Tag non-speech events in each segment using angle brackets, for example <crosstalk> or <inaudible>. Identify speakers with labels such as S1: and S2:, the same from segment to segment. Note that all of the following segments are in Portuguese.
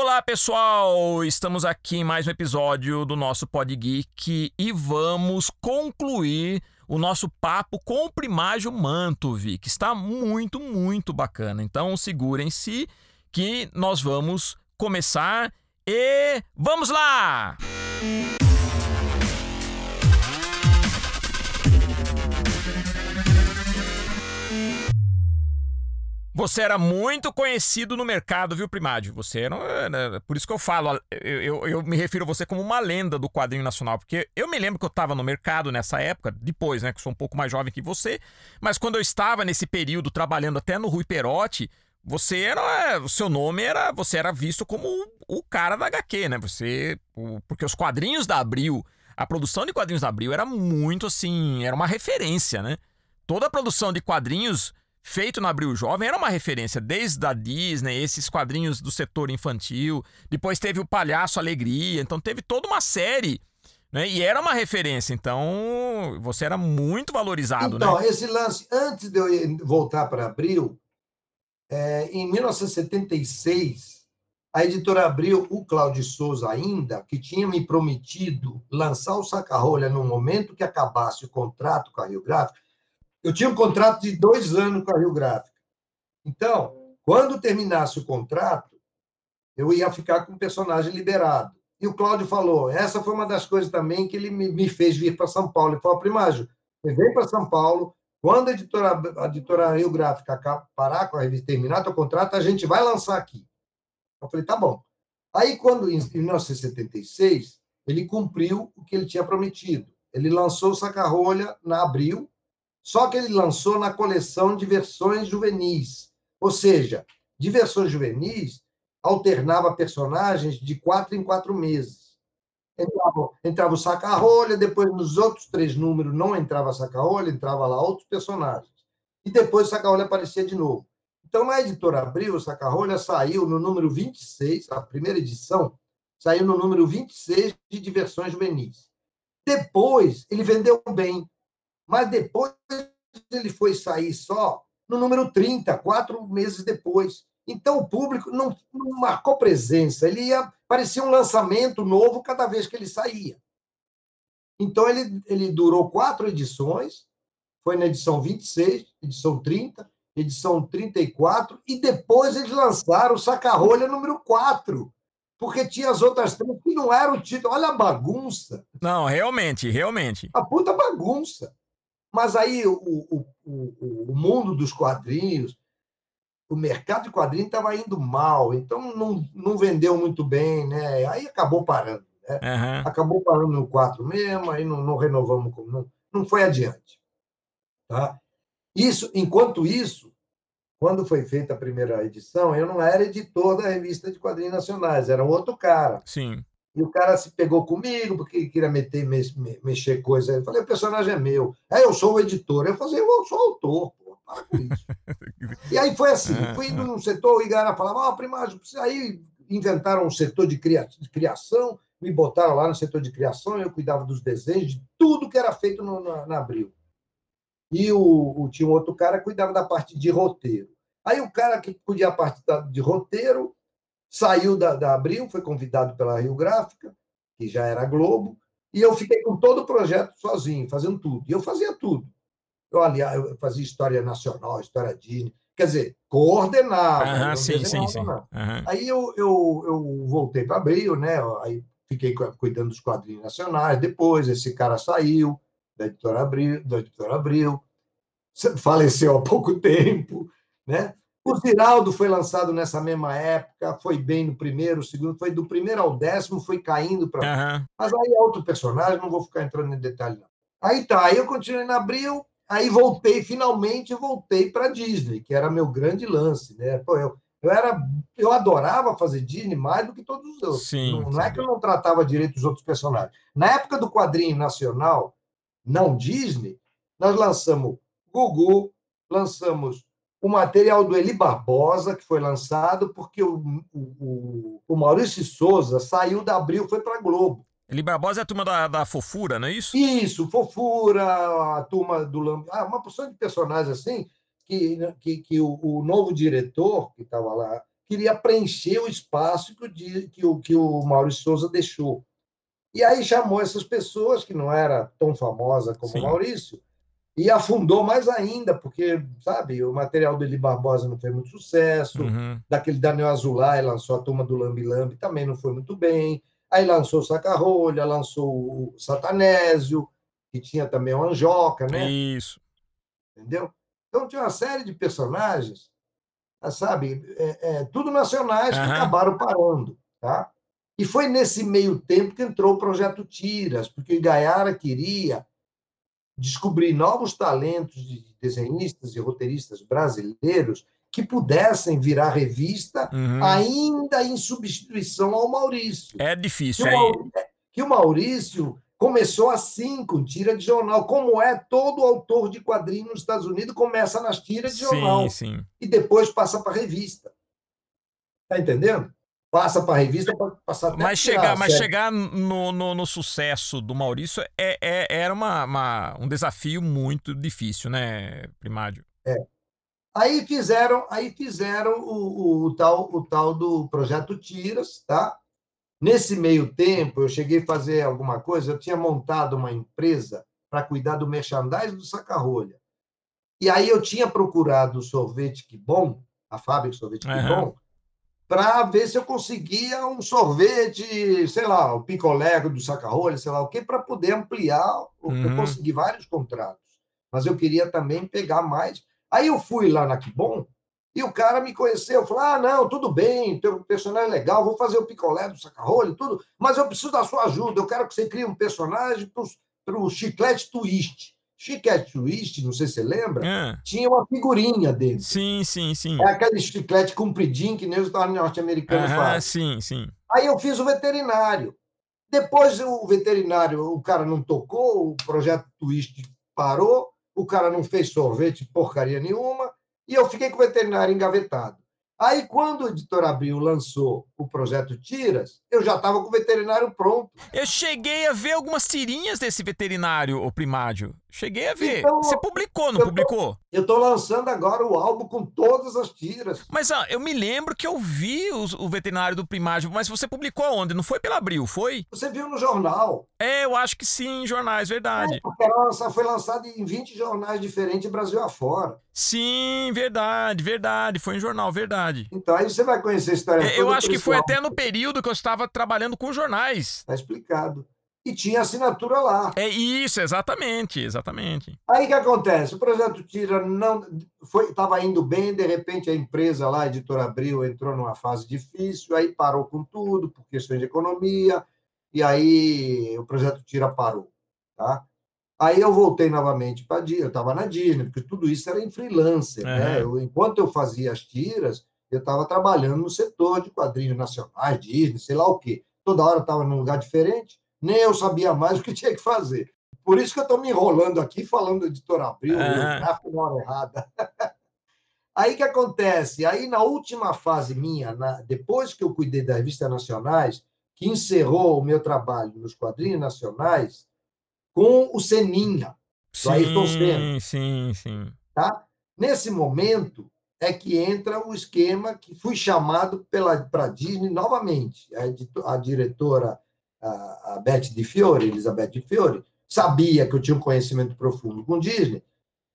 S1: Olá, pessoal! Estamos aqui em mais um episódio do nosso Pod Geek e vamos concluir o nosso papo com o Primágio Mantovi, que está muito, muito bacana. Então, segurem-se que nós vamos começar e vamos lá! Música Você era muito conhecido no mercado, viu, Primádio? Você era. Por isso que eu falo, eu, eu, eu, me refiro a você como uma lenda do quadrinho nacional, porque eu me lembro que eu estava no mercado nessa época, depois, né, que sou um pouco mais jovem que você, mas quando eu estava nesse período trabalhando até no Rui Perotti, você era. O seu nome era. Você era visto como o, cara da HQ, né? Você. Porque os quadrinhos da Abril, a produção de quadrinhos da Abril era muito assim. Era uma referência, né? Toda a produção de quadrinhos feito na Abril Jovem era uma referência, desde a Disney, esses quadrinhos do setor infantil. Depois teve o Palhaço Alegria, então teve toda uma série. Né? E era uma referência, então você era muito valorizado.
S2: Então,
S1: né?
S2: esse lance, antes de eu voltar para Abril, é, em 1976, a editora Abril, o Cláudio Souza ainda, que tinha me prometido lançar o Saca-Rolha no momento que acabasse o contrato com a Rio Gráfico, eu tinha um contrato de dois anos com a Rio Gráfica. Então, quando terminasse o contrato, eu ia ficar com o personagem liberado. E o Cláudio falou: essa foi uma das coisas também que ele me fez vir para São Paulo. Ele falou: Primágio, você vem para São Paulo, quando a editora, a editora Rio Gráfica parar com a revista, terminar o contrato, a gente vai lançar aqui. Eu falei: tá bom. Aí, quando, em 1976, ele cumpriu o que ele tinha prometido. Ele lançou o Saca-Rolha na abril, só que ele lançou na coleção de versões juvenis. Ou seja, de versões juvenis, alternava personagens de quatro em quatro meses. Entrava, entrava o saca-rolha, depois nos outros três números não entrava saca-rolha, entrava lá outros personagens. E depois o saca-rolha aparecia de novo. Então, na editora Abril, o saca-rolha saiu no número 26, a primeira edição, saiu no número 26 de diversões juvenis. Depois, ele vendeu bem, mas depois ele foi sair só no número 30, quatro meses depois. Então o público não, não marcou presença, ele ia parecia um lançamento novo cada vez que ele saía. Então ele, ele durou quatro edições, foi na edição 26, edição 30, edição 34, e depois eles lançaram o Saca-Rolha número 4, porque tinha as outras três que não eram o título. Olha a bagunça.
S1: Não, realmente, realmente.
S2: A puta bagunça. Mas aí o, o, o, o mundo dos quadrinhos, o mercado de quadrinhos estava indo mal, então não, não vendeu muito bem, né? Aí acabou parando. Né? Uhum. Acabou parando no 4 mesmo, aí não, não renovamos, não, não foi adiante. Tá? Isso, enquanto isso, quando foi feita a primeira edição, eu não era editor da revista de quadrinhos nacionais, era outro cara.
S1: Sim.
S2: E o cara se pegou comigo, porque queria meter, mexer coisa. Eu falei, o personagem é meu. É, eu sou o editor. Eu falei, eu sou autor, pô, para com isso. <laughs> e aí foi assim, é, fui indo é. num setor, o Igara falava, ó, oh, primagem, aí inventaram um setor de, criação, me botaram lá no setor de criação, eu cuidava dos desenhos, de tudo que era feito no, na, na Abril. E o, o, tinha um outro cara que cuidava da parte de roteiro. Aí o cara que cuidava da parte de roteiro saiu da, da Abril, foi convidado pela Rio Gráfica, que já era Globo, e eu fiquei com todo o projeto sozinho, fazendo tudo. E eu fazia tudo. Eu, aliás, eu fazia história nacional, história Disney, quer dizer, coordenava.
S1: Uhum, sim, sim, sim. Uhum.
S2: Aí eu, eu, eu voltei para Abril, né? Aí fiquei cuidando dos quadrinhos nacionais. Depois, esse cara saiu da editora Abril, da editora Abril faleceu há pouco tempo, né? O Ziraldo foi lançado nessa mesma época, foi bem no primeiro, segundo, foi do primeiro ao décimo, foi caindo para. Uhum. Mas aí é outro personagem, não vou ficar entrando em detalhe, não. Aí tá, aí eu continuei na Abril, aí voltei, finalmente voltei para Disney, que era meu grande lance, né? Pô, eu, eu era, eu adorava fazer Disney mais do que todos os outros.
S1: Sim,
S2: não, não é que eu não tratava direito os outros personagens. Na época do quadrinho nacional, não Disney, nós lançamos Gugu, lançamos o material do Eli Barbosa, que foi lançado porque o, o, o Maurício Souza saiu da Abril foi para Globo.
S1: Eli Barbosa é a turma da, da Fofura, não é isso?
S2: Isso, Fofura, a turma do... Ah, uma porção de personagens assim, que, que, que o, o novo diretor, que estava lá, queria preencher o espaço que o, que o, que o Maurício Souza deixou. E aí chamou essas pessoas, que não era tão famosa como Sim. o Maurício, e afundou mais ainda, porque, sabe, o material do Eli Barbosa não fez muito sucesso, uhum. daquele Daniel Azulay lançou a turma do Lambi Lambi, também não foi muito bem, aí lançou o Sacarrolha, lançou o Satanésio, que tinha também o Anjoca, né?
S1: Isso.
S2: Entendeu? Então tinha uma série de personagens, sabe, é, é, tudo nacionais uhum. que acabaram parando, tá? E foi nesse meio tempo que entrou o projeto Tiras, porque Gaiara queria descobrir novos talentos de desenhistas e roteiristas brasileiros que pudessem virar revista, uhum. ainda em substituição ao Maurício.
S1: É difícil.
S2: Que o Maurício, que o Maurício começou assim, com tira de jornal, como é todo autor de quadrinhos nos Estados Unidos, começa nas tiras de sim, jornal
S1: sim.
S2: e depois passa para revista. Tá entendendo? Passa para a revista para passar até
S1: Mas chegar, mas chegar no, no, no, sucesso do Maurício é, é era uma, uma, um desafio muito difícil, né, Primário?
S2: É. Aí fizeram, aí fizeram o, o, o, tal, o tal do projeto Tiras, tá? Nesse meio tempo, eu cheguei a fazer alguma coisa, eu tinha montado uma empresa para cuidar do merchandising do Sacarrolha. E aí eu tinha procurado o sorvete que bom, a fábrica de sorvete que uhum. bom, para ver se eu conseguia um sorvete, sei lá, o picolé do saca-rolha, sei lá o quê, para poder ampliar. Uhum. Eu consegui vários contratos, mas eu queria também pegar mais. Aí eu fui lá na Kibon e o cara me conheceu, falou: ah, não, tudo bem, teu personagem é legal, vou fazer o picolé do saca-rolha tudo, mas eu preciso da sua ajuda, eu quero que você crie um personagem para o chiclete twist. Chiclete Twist, não sei se você lembra, é. tinha uma figurinha dentro.
S1: Sim, sim, sim.
S2: É aquele chiclete compridinho que nem os norte-americanos fazem.
S1: Sim, sim.
S2: Aí eu fiz o veterinário. Depois o veterinário, o cara não tocou, o projeto Twist parou, o cara não fez sorvete porcaria nenhuma, e eu fiquei com o veterinário engavetado. Aí, quando o Editor Abril lançou o projeto Tiras, eu já estava com o veterinário pronto.
S1: Eu cheguei a ver algumas tirinhas desse veterinário, o primário. Cheguei a ver. Então, Você publicou, não eu publicou?
S2: Tô, eu estou lançando agora o álbum com todas as tiras.
S1: Mas ah, eu me lembro que eu vi os, o veterinário do primário, mas você publicou aonde? Não foi pela Abril, foi?
S2: Você viu no jornal.
S1: É, eu acho que sim, em jornais, verdade. É,
S2: porque foi lançado em 20 jornais diferentes, Brasil afora.
S1: Sim, verdade, verdade. Foi em jornal, verdade.
S2: Então aí você vai conhecer a história
S1: é, Eu acho que foi até no período que eu estava trabalhando com jornais.
S2: Tá explicado e tinha assinatura lá.
S1: É isso, exatamente, exatamente.
S2: Aí que acontece? O projeto Tira não foi estava indo bem, de repente a empresa lá, a editora Abril, entrou numa fase difícil, aí parou com tudo por questões de economia, e aí o projeto Tira parou, tá? Aí eu voltei novamente para Disney, eu estava na Disney, porque tudo isso era em freelancer, uhum. né? Eu, enquanto eu fazia as tiras, eu estava trabalhando no setor de quadrinhos nacionais, Disney, sei lá o quê. Toda hora eu estava num lugar diferente, nem eu sabia mais o que tinha que fazer. Por isso que eu estou me enrolando aqui falando do editor Abril, ah. gráfico na hora errada. <laughs> Aí que acontece? Aí na última fase minha, na, depois que eu cuidei das revistas nacionais, que encerrou o meu trabalho nos quadrinhos nacionais, com o Seninha,
S1: sim, Ayrton Senna. Sim, sim.
S2: Tá? Nesse momento é que entra o esquema que fui chamado para a Disney novamente. A, a diretora a, a Beth de Fiore, Elizabeth de Fiore, sabia que eu tinha um conhecimento profundo com Disney,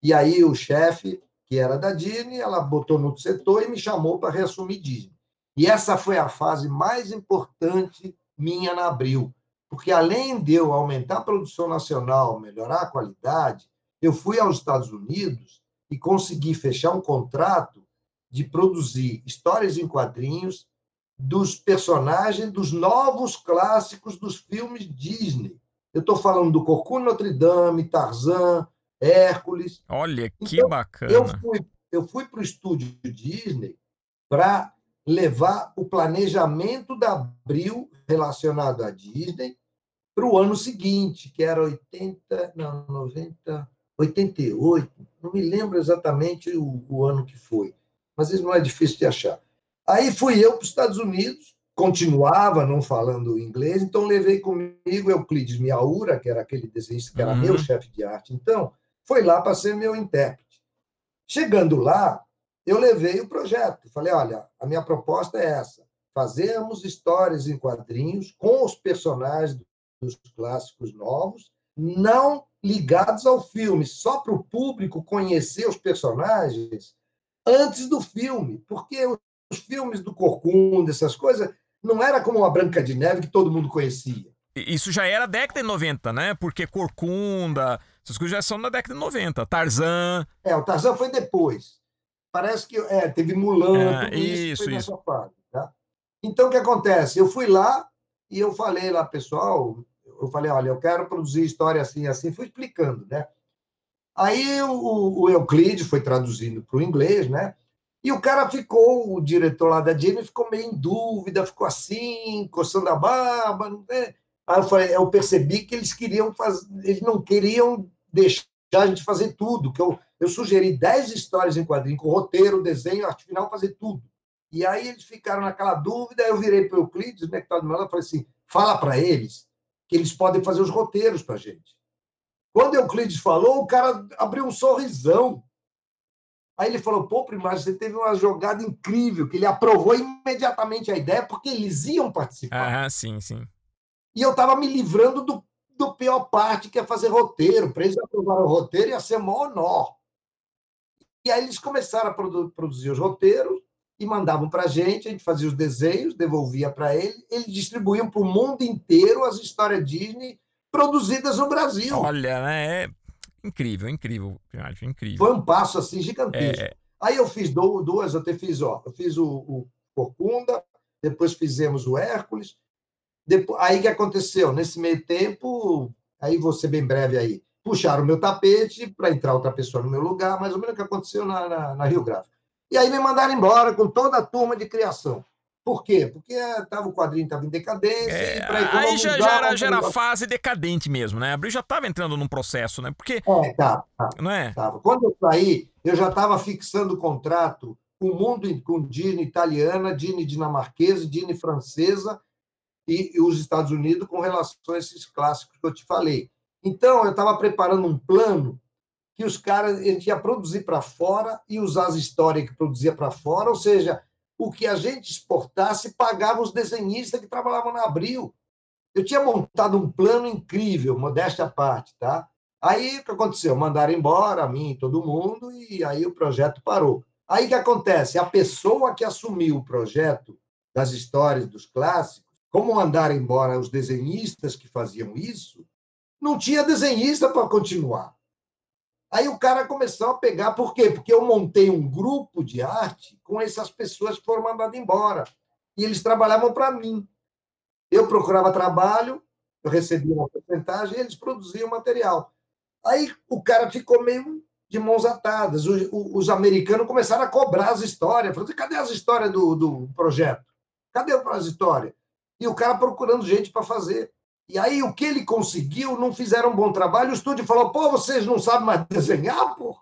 S2: e aí o chefe, que era da Disney, ela botou no setor e me chamou para reassumir Disney. E essa foi a fase mais importante minha na Abril, porque além de eu aumentar a produção nacional, melhorar a qualidade, eu fui aos Estados Unidos e consegui fechar um contrato de produzir histórias em quadrinhos dos personagens dos novos clássicos dos filmes Disney. Eu estou falando do Corcunda Notre Dame, Tarzan, Hércules.
S1: Olha que então, bacana.
S2: Eu fui, eu fui para o estúdio Disney para levar o planejamento da Abril relacionado à Disney para o ano seguinte, que era 80, não, 90, 88, não me lembro exatamente o, o ano que foi, mas isso não é difícil de achar. Aí fui eu para os Estados Unidos, continuava não falando inglês, então levei comigo Euclides Miaura, que era aquele desenhista que era uhum. meu chefe de arte, então, foi lá para ser meu intérprete. Chegando lá, eu levei o projeto. Falei, olha, a minha proposta é essa: fazermos histórias em quadrinhos com os personagens dos clássicos novos, não ligados ao filme, só para o público conhecer os personagens antes do filme, porque os filmes do Corcunda, essas coisas, não era como a Branca de Neve que todo mundo conhecia.
S1: Isso já era década de 90, né? Porque Corcunda, essas coisas já são da década de 90. Tarzan.
S2: É, o Tarzan foi depois. Parece que é, teve Mulan,
S1: é, tudo isso,
S2: isso, isso. Fase, tá? Então, o que acontece? Eu fui lá e eu falei lá, pessoal, eu falei, olha, eu quero produzir história assim, assim, fui explicando, né? Aí o, o Euclides foi traduzindo para o inglês, né? E o cara ficou, o diretor lá da Disney ficou meio em dúvida, ficou assim, coçando a barba. Né? Aí eu, falei, eu percebi que eles queriam fazer, eles não queriam deixar a gente fazer tudo, que eu, eu sugeri 10 histórias em quadrinho, com roteiro, desenho, arte final, fazer tudo. E aí eles ficaram naquela dúvida, eu virei para o Euclides, né, que estava do meu lado, falei assim, fala para eles eles podem fazer os roteiros para a gente. Quando Euclides falou, o cara abriu um sorrisão. Aí ele falou: pô, primário, você teve uma jogada incrível, que ele aprovou imediatamente a ideia, porque eles iam participar.
S1: Ah, sim, sim.
S2: E eu estava me livrando do, do pior parte, que é fazer roteiro. Para eles aprovarem o roteiro, ia ser maior nó. E aí eles começaram a produ produzir os roteiros, e mandavam para a gente, a gente fazia os desenhos, devolvia para ele, eles distribuíam para o mundo inteiro as histórias Disney produzidas no Brasil.
S1: Olha, né? É incrível, incrível, incrível.
S2: Foi um passo assim gigantesco. É... Aí eu fiz duas, eu até fiz, ó, eu fiz o, o Corcunda, depois fizemos o Hércules. Depois, aí que aconteceu? Nesse meio tempo, aí vou ser bem breve aí, puxaram o meu tapete para entrar outra pessoa no meu lugar, mais ou menos o que aconteceu na, na, na Rio Gráfico. E aí me mandaram embora com toda a turma de criação. Por quê? Porque tava, o quadrinho estava em decadência. É,
S1: aí já, já era, já era fase decadente mesmo, né? A Abril já estava entrando num processo, né? Porque.
S2: É, tá. tá não é? Tava. Quando eu saí, eu já estava fixando o contrato com o mundo, com Disney italiana, Disney dinamarquesa, Disney francesa e, e os Estados Unidos com relação a esses clássicos que eu te falei. Então, eu estava preparando um plano que os caras a produzir para fora e usar as histórias que produzia para fora, ou seja, o que a gente exportasse pagava os desenhistas que trabalhavam na Abril. Eu tinha montado um plano incrível, modéstia à parte, tá? Aí o que aconteceu? Mandaram embora a mim e todo mundo, e aí o projeto parou. Aí o que acontece? A pessoa que assumiu o projeto das histórias dos clássicos, como mandaram embora os desenhistas que faziam isso, não tinha desenhista para continuar. Aí o cara começou a pegar, por quê? Porque eu montei um grupo de arte com essas pessoas que foram mandadas embora. E eles trabalhavam para mim. Eu procurava trabalho, eu recebia uma porcentagem e eles produziam material. Aí o cara ficou meio de mãos atadas. Os, os americanos começaram a cobrar as histórias. Falaram, cadê as histórias do, do projeto? Cadê as histórias? E o cara procurando gente para fazer. E aí, o que ele conseguiu, não fizeram um bom trabalho. O estúdio falou: pô, vocês não sabem mais <laughs> desenhar, pô?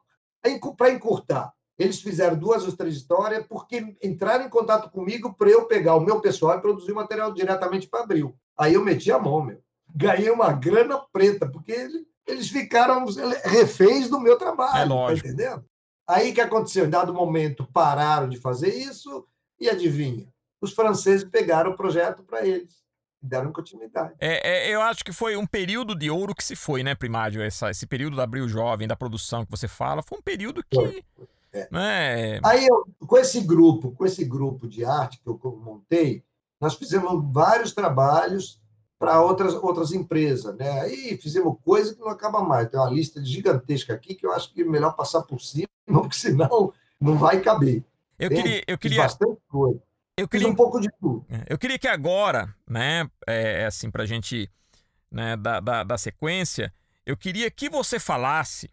S2: Para encurtar. Eles fizeram duas ou três histórias porque entraram em contato comigo para eu pegar o meu pessoal e produzir material diretamente para Abril. Aí eu meti a mão, meu. Ganhei uma grana preta, porque eles ficaram reféns do meu trabalho. É
S1: tá lógico.
S2: Tá entendendo? Aí o que aconteceu? Em dado momento, pararam de fazer isso e adivinha? Os franceses pegaram o projeto para eles deram continuidade.
S1: É, é, eu acho que foi um período de ouro que se foi, né, Primário? Essa, esse período da Abril Jovem, da produção que você fala, foi um período que. É. Né...
S2: Aí, eu, com esse grupo, com esse grupo de arte que eu montei, nós fizemos vários trabalhos para outras, outras empresas, né? Aí fizemos coisa que não acaba mais. Tem uma lista gigantesca aqui que eu acho que é melhor passar por cima, <laughs> porque senão não vai caber.
S1: Eu queria, eu queria,
S2: bastante coisa.
S1: Eu queria
S2: Fiz um pouco de tudo.
S1: É, eu queria que agora, né, é, é assim, pra gente né, da, da, da sequência, eu queria que você falasse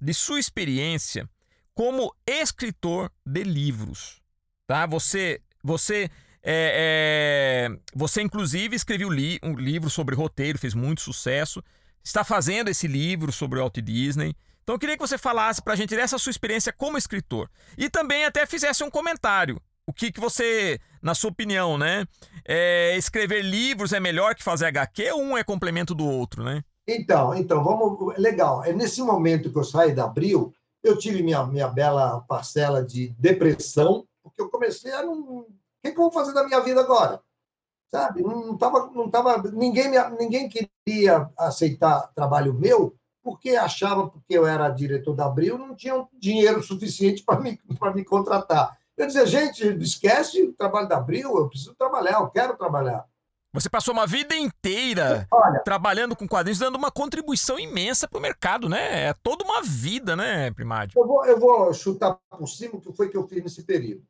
S1: de sua experiência como escritor de livros. Tá? Você, você, é, é, você inclusive escreveu li, um livro sobre roteiro, fez muito sucesso. Está fazendo esse livro sobre o Walt Disney. Então eu queria que você falasse para a gente dessa sua experiência como escritor. E também até fizesse um comentário o que, que você, na sua opinião, né? É, escrever livros é melhor que fazer HQ ou um é complemento do outro, né?
S2: Então, então, vamos. Legal. É nesse momento que eu saí da Abril, eu tive minha, minha bela parcela de depressão, porque eu comecei a não. O que, que eu vou fazer da minha vida agora? Sabe? Não tava, não tava, ninguém, me, ninguém queria aceitar trabalho meu porque achava, porque eu era diretor da Abril, não tinha dinheiro suficiente para me, me contratar. Eu dizia, gente, esquece o trabalho da Abril, eu preciso trabalhar, eu quero trabalhar.
S1: Você passou uma vida inteira Olha, trabalhando com quadrinhos, dando uma contribuição imensa para o mercado, né? É toda uma vida, né, Primário?
S2: Eu vou, eu vou chutar por cima o que foi que eu fiz nesse período.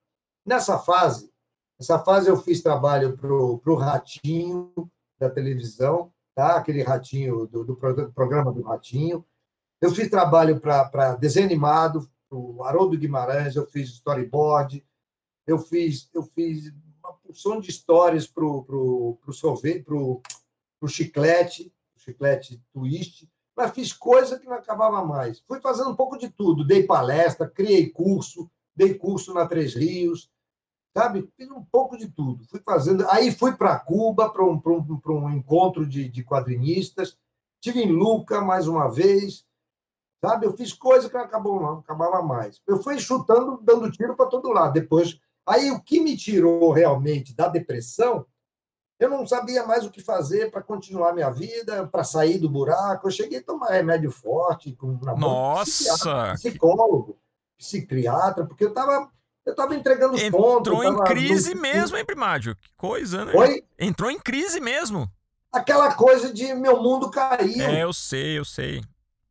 S2: Nessa fase, essa fase eu fiz trabalho para o Ratinho da televisão, tá? aquele ratinho do, do programa do Ratinho. Eu fiz trabalho para desenho animado, o Haroldo Guimarães, eu fiz storyboard, eu fiz, eu fiz uma porção de histórias para o sorvete, para o chiclete, chiclete twist, mas fiz coisa que não acabava mais. Fui fazendo um pouco de tudo, dei palestra, criei curso, dei curso na Três Rios, sabe? Fiz um pouco de tudo. Fui fazendo. Aí fui para Cuba para um, um, um encontro de, de quadrinistas. Tive em Luca mais uma vez, sabe? Eu fiz coisa que não acabou, não acabava mais. Eu fui chutando, dando tiro para todo lado. Depois Aí o que me tirou realmente da depressão, eu não sabia mais o que fazer para continuar minha vida, para sair do buraco. Eu cheguei a tomar remédio forte, com
S1: Nossa!
S2: Psicólogo, psiquiatra, porque eu estava eu tava entregando os
S1: Entrou
S2: pontos.
S1: Entrou em crise mesmo, hein, Primádio? Que coisa, né?
S2: Oi?
S1: Entrou em crise mesmo.
S2: Aquela coisa de meu mundo caiu.
S1: É, eu sei, eu sei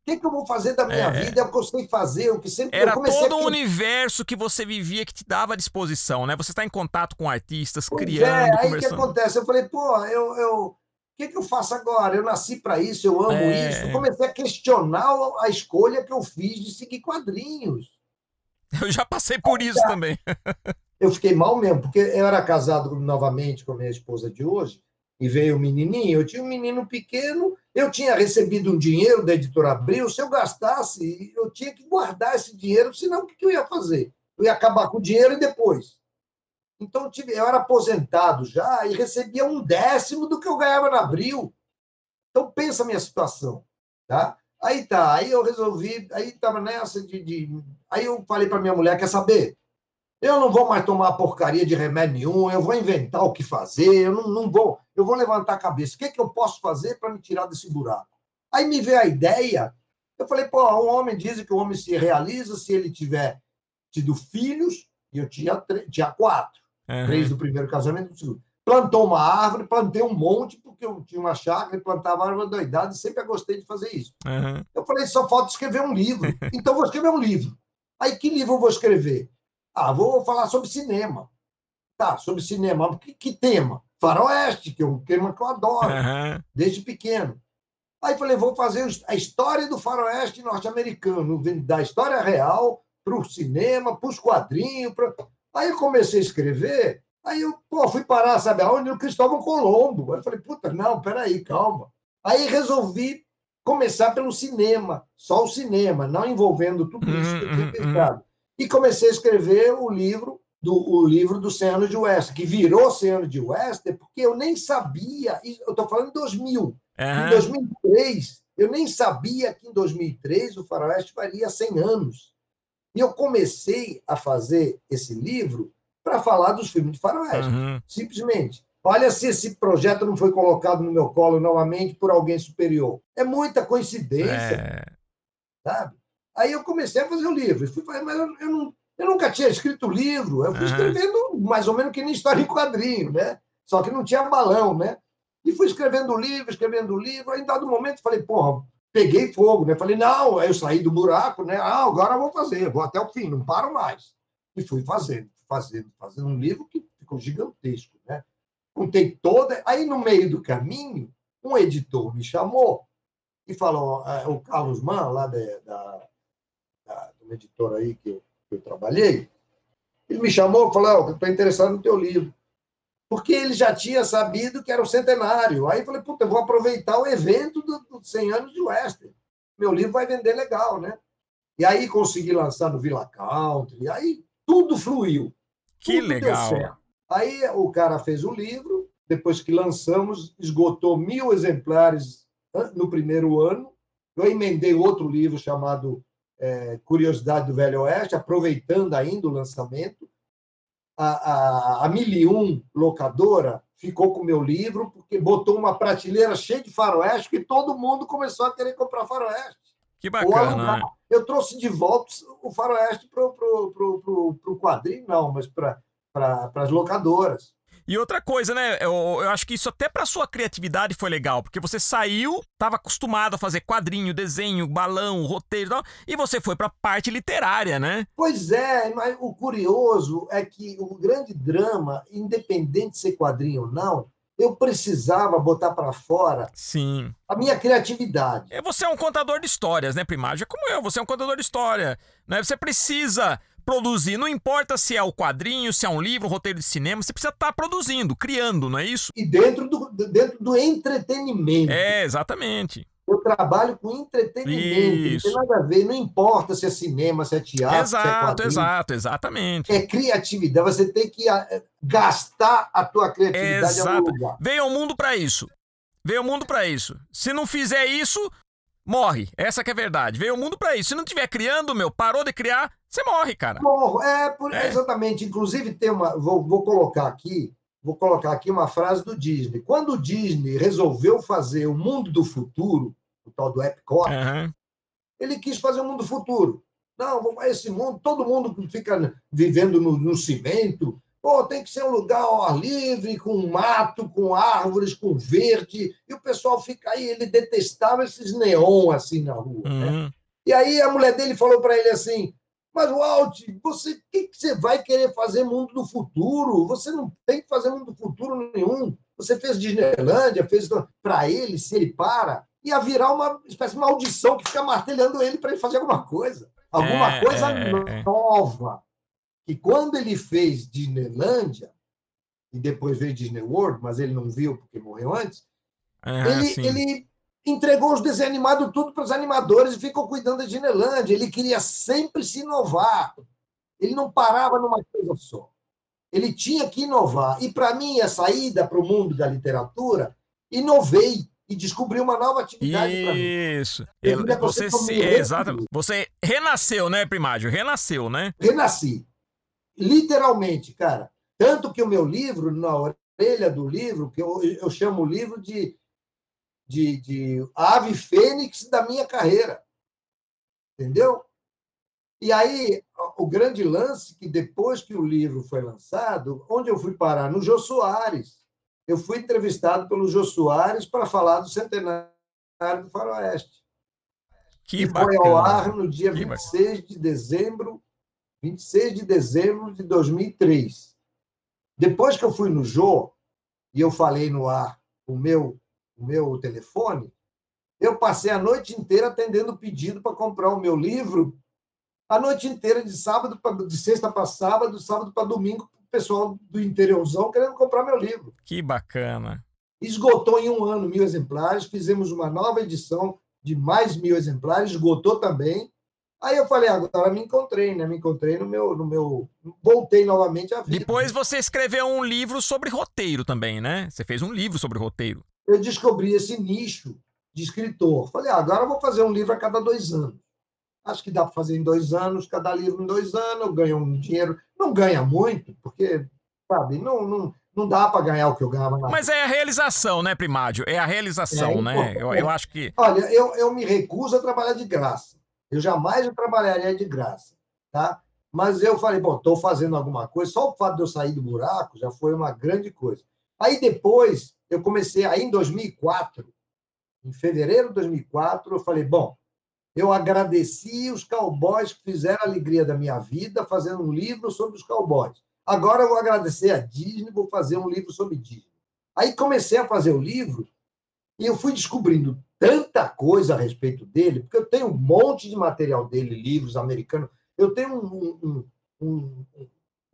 S2: que, que eu vou fazer da minha é. vida? É o que eu sei fazer, o que sempre
S1: Era todo um universo que você vivia que te dava à disposição, né? Você está em contato com artistas, pois criando, é,
S2: aí o que acontece? Eu falei, pô, eu, eu... o que, que eu faço agora? Eu nasci para isso, eu amo é... isso. Eu comecei a questionar a escolha que eu fiz de seguir quadrinhos. <laughs>
S1: Eu já passei por isso também. <laughs>
S2: eu fiquei mal mesmo, porque eu era casado novamente com a minha esposa de hoje, e veio o menininho, eu tinha um menino pequeno, eu tinha recebido um dinheiro da editora Abril, se eu gastasse, eu tinha que guardar esse dinheiro, senão o que eu ia fazer? Eu ia acabar com o dinheiro e depois. Então, eu, tive, eu era aposentado já e recebia um décimo do que eu ganhava na Abril. Então, pensa a minha situação. Tá? Aí tá, aí eu resolvi, aí estava nessa de, de, Aí eu falei para minha mulher: quer saber? Eu não vou mais tomar porcaria de remédio nenhum, eu vou inventar o que fazer, eu não, não vou, eu vou levantar a cabeça. O que, é que eu posso fazer para me tirar desse buraco? Aí me veio a ideia, eu falei, pô, um homem diz que o homem se realiza se ele tiver tido filhos, e eu tinha, tinha quatro, uhum. três do primeiro casamento do segundo. Plantou uma árvore, plantei um monte, porque eu tinha uma chácara e plantava árvore da idade, e sempre gostei de fazer isso. Uhum. Eu falei, só falta escrever um livro. <laughs> Então, vou escrever um livro. Aí, que livro eu vou escrever? Ah, vou falar sobre cinema. Tá, sobre cinema. Que, que tema? Faroeste, que é um tema que eu adoro, uhum. desde pequeno. Aí falei, vou fazer a história do faroeste norte-americano, da história real para o cinema, para os quadrinhos. Pra... Aí eu comecei a escrever, aí eu pô, fui parar, sabe aonde? No Cristóvão Colombo. Aí eu falei, puta, não, peraí, calma. Aí resolvi começar pelo cinema, só o cinema, não envolvendo tudo isso que eu tinha uhum, pensado e comecei a escrever o livro do o livro do Cem de West, que virou Cem de West, porque eu nem sabia, eu estou falando em 2000. Uhum. Em 2003, eu nem sabia que em 2003 o Faroeste faria 100 anos. E eu comecei a fazer esse livro para falar dos filmes de Faroeste, uhum. simplesmente. Olha se esse projeto não foi colocado no meu colo novamente por alguém superior. É muita coincidência, é... sabe? Aí eu comecei a fazer o livro. Fui, mas eu, eu, não, eu nunca tinha escrito livro. Eu fui uhum. escrevendo mais ou menos que nem história em quadrinho, né? Só que não tinha balão, né? E fui escrevendo o livro, escrevendo o livro. Aí, em dado momento, falei, porra, peguei fogo, né? Falei, não, aí eu saí do buraco, né? Ah, agora eu vou fazer, vou até o fim, não paro mais. E fui fazendo, fazendo, fazendo um livro que ficou gigantesco, né? Contei toda. Aí, no meio do caminho, um editor me chamou e falou, ah, o Carlos Mann, lá da, da uma editora aí que eu, que eu trabalhei, ele me chamou e falou: oh, estou interessado no teu livro. Porque ele já tinha sabido que era o centenário. Aí eu falei: puta, eu vou aproveitar o evento dos do 100 anos de Western. Meu livro vai vender legal, né? E aí consegui lançar no Villa Country. Aí tudo fluiu.
S1: Que tudo legal.
S2: Aí o cara fez o livro. Depois que lançamos, esgotou mil exemplares no primeiro ano. Eu emendei outro livro chamado é, Curiosidade do Velho Oeste, aproveitando ainda o lançamento. A, a, a Mil e Um Locadora ficou com o meu livro, porque botou uma prateleira cheia de faroeste que todo mundo começou a querer comprar faroeste.
S1: Que bacana.
S2: Eu trouxe de volta o faroeste para o quadrinho, não, mas para pra, as locadoras.
S1: E outra coisa, né? Eu, eu acho que isso até para sua criatividade foi legal, porque você saiu, estava acostumado a fazer quadrinho, desenho, balão, roteiro e tal, e você foi para a parte literária, né?
S2: Pois é, mas o curioso é que o grande drama, independente de ser quadrinho ou não, eu precisava botar para fora
S1: Sim.
S2: a minha criatividade.
S1: É, você é um contador de histórias, né, Primário? É como eu, você é um contador de história. Né? Você precisa produzir. Não importa se é o quadrinho, se é um livro, um roteiro de cinema, você precisa estar tá produzindo, criando, não é isso?
S2: E dentro do, dentro do entretenimento.
S1: É, exatamente.
S2: Eu trabalho com entretenimento, Isso. não tem nada a ver, não importa se é cinema, se é teatro,
S1: exato,
S2: se é
S1: Exato, exatamente.
S2: É criatividade, você tem que ah, gastar a tua criatividade
S1: Exato. em algum lugar. Veio ao mundo para isso. Veio ao mundo para isso. Se não fizer isso, morre. Essa que é a verdade. Veio ao mundo para isso. Se não estiver criando, meu, parou de criar, você morre, cara.
S2: Morro. É, por, é. exatamente. Inclusive, tem uma. Vou, vou colocar aqui. Vou colocar aqui uma frase do Disney. Quando o Disney resolveu fazer o mundo do futuro, o tal do Epcot, uhum. ele quis fazer o mundo do futuro. Não, esse mundo, todo mundo fica vivendo no, no cimento, Pô, tem que ser um lugar ao ar livre, com mato, com árvores, com verde. E o pessoal fica aí, ele detestava esses neon assim na rua. Né? Uhum. Né? E aí a mulher dele falou para ele assim: Mas, Walt, você o que, que você vai querer fazer mundo do futuro? Você não tem que fazer mundo do futuro nenhum. Você fez Disneylândia, fez. Para ele, se ele para, ia virar uma espécie de maldição que fica martelhando ele para ele fazer alguma coisa. Alguma é, coisa é, é. Que quando ele fez Disneylândia, e depois veio Disney World, mas ele não viu porque morreu antes, ah, ele, ele, entregou os desenhos animados tudo para os animadores e ficou cuidando da Disneylândia. Ele queria sempre se inovar. Ele não parava numa coisa só. Ele tinha que inovar. E, para mim, a saída para o mundo da literatura, inovei e descobri uma nova atividade para mim.
S1: Isso. Você, se, exatamente. Você renasceu, né, Primário? Renasceu, né?
S2: Renasci literalmente, cara. Tanto que o meu livro, na orelha do livro, que eu, eu chamo o livro de, de, de ave fênix da minha carreira. Entendeu? E aí, o grande lance que depois que o livro foi lançado, onde eu fui parar? No Jô Soares. Eu fui entrevistado pelo Jô Soares para falar do centenário do Faroeste.
S1: Que
S2: e
S1: bacana.
S2: foi ao ar no dia que 26 bacana. de dezembro 26 de dezembro de 2003. Depois que eu fui no Jô, e eu falei no ar o meu, o meu telefone, eu passei a noite inteira atendendo pedido para comprar o meu livro, a noite inteira, de sábado pra, de sexta para sábado, sábado para domingo, o pessoal do interiorzão querendo comprar meu livro.
S1: Que bacana.
S2: Esgotou em um ano mil exemplares, fizemos uma nova edição de mais mil exemplares, esgotou também. Aí eu falei, agora me encontrei, né? Me encontrei no meu, no meu. Voltei novamente à vida.
S1: Depois você escreveu um livro sobre roteiro também, né? Você fez um livro sobre roteiro.
S2: Eu descobri esse nicho de escritor. Falei, ah, agora eu vou fazer um livro a cada dois anos. Acho que dá para fazer em dois anos, cada livro em dois anos, eu ganho um dinheiro. Não ganha muito, porque, sabe, não, não, não dá para ganhar o que eu ganhava na
S1: Mas é a realização, né, Primário? É a realização, é, né? Eu, eu acho que.
S2: Olha, eu, eu me recuso a trabalhar de graça. Eu jamais trabalharia de graça, tá? Mas eu falei, bom, estou fazendo alguma coisa. Só o fato de eu sair do buraco já foi uma grande coisa. Aí depois eu comecei, aí em 2004, em fevereiro de 2004, eu falei, bom, eu agradeci os cowboys que fizeram a alegria da minha vida fazendo um livro sobre os cowboys. Agora eu vou agradecer a Disney, vou fazer um livro sobre Disney. Aí comecei a fazer o livro e eu fui descobrindo tanta coisa a respeito dele, porque eu tenho um monte de material dele, livros americanos. Eu tenho um, um, um,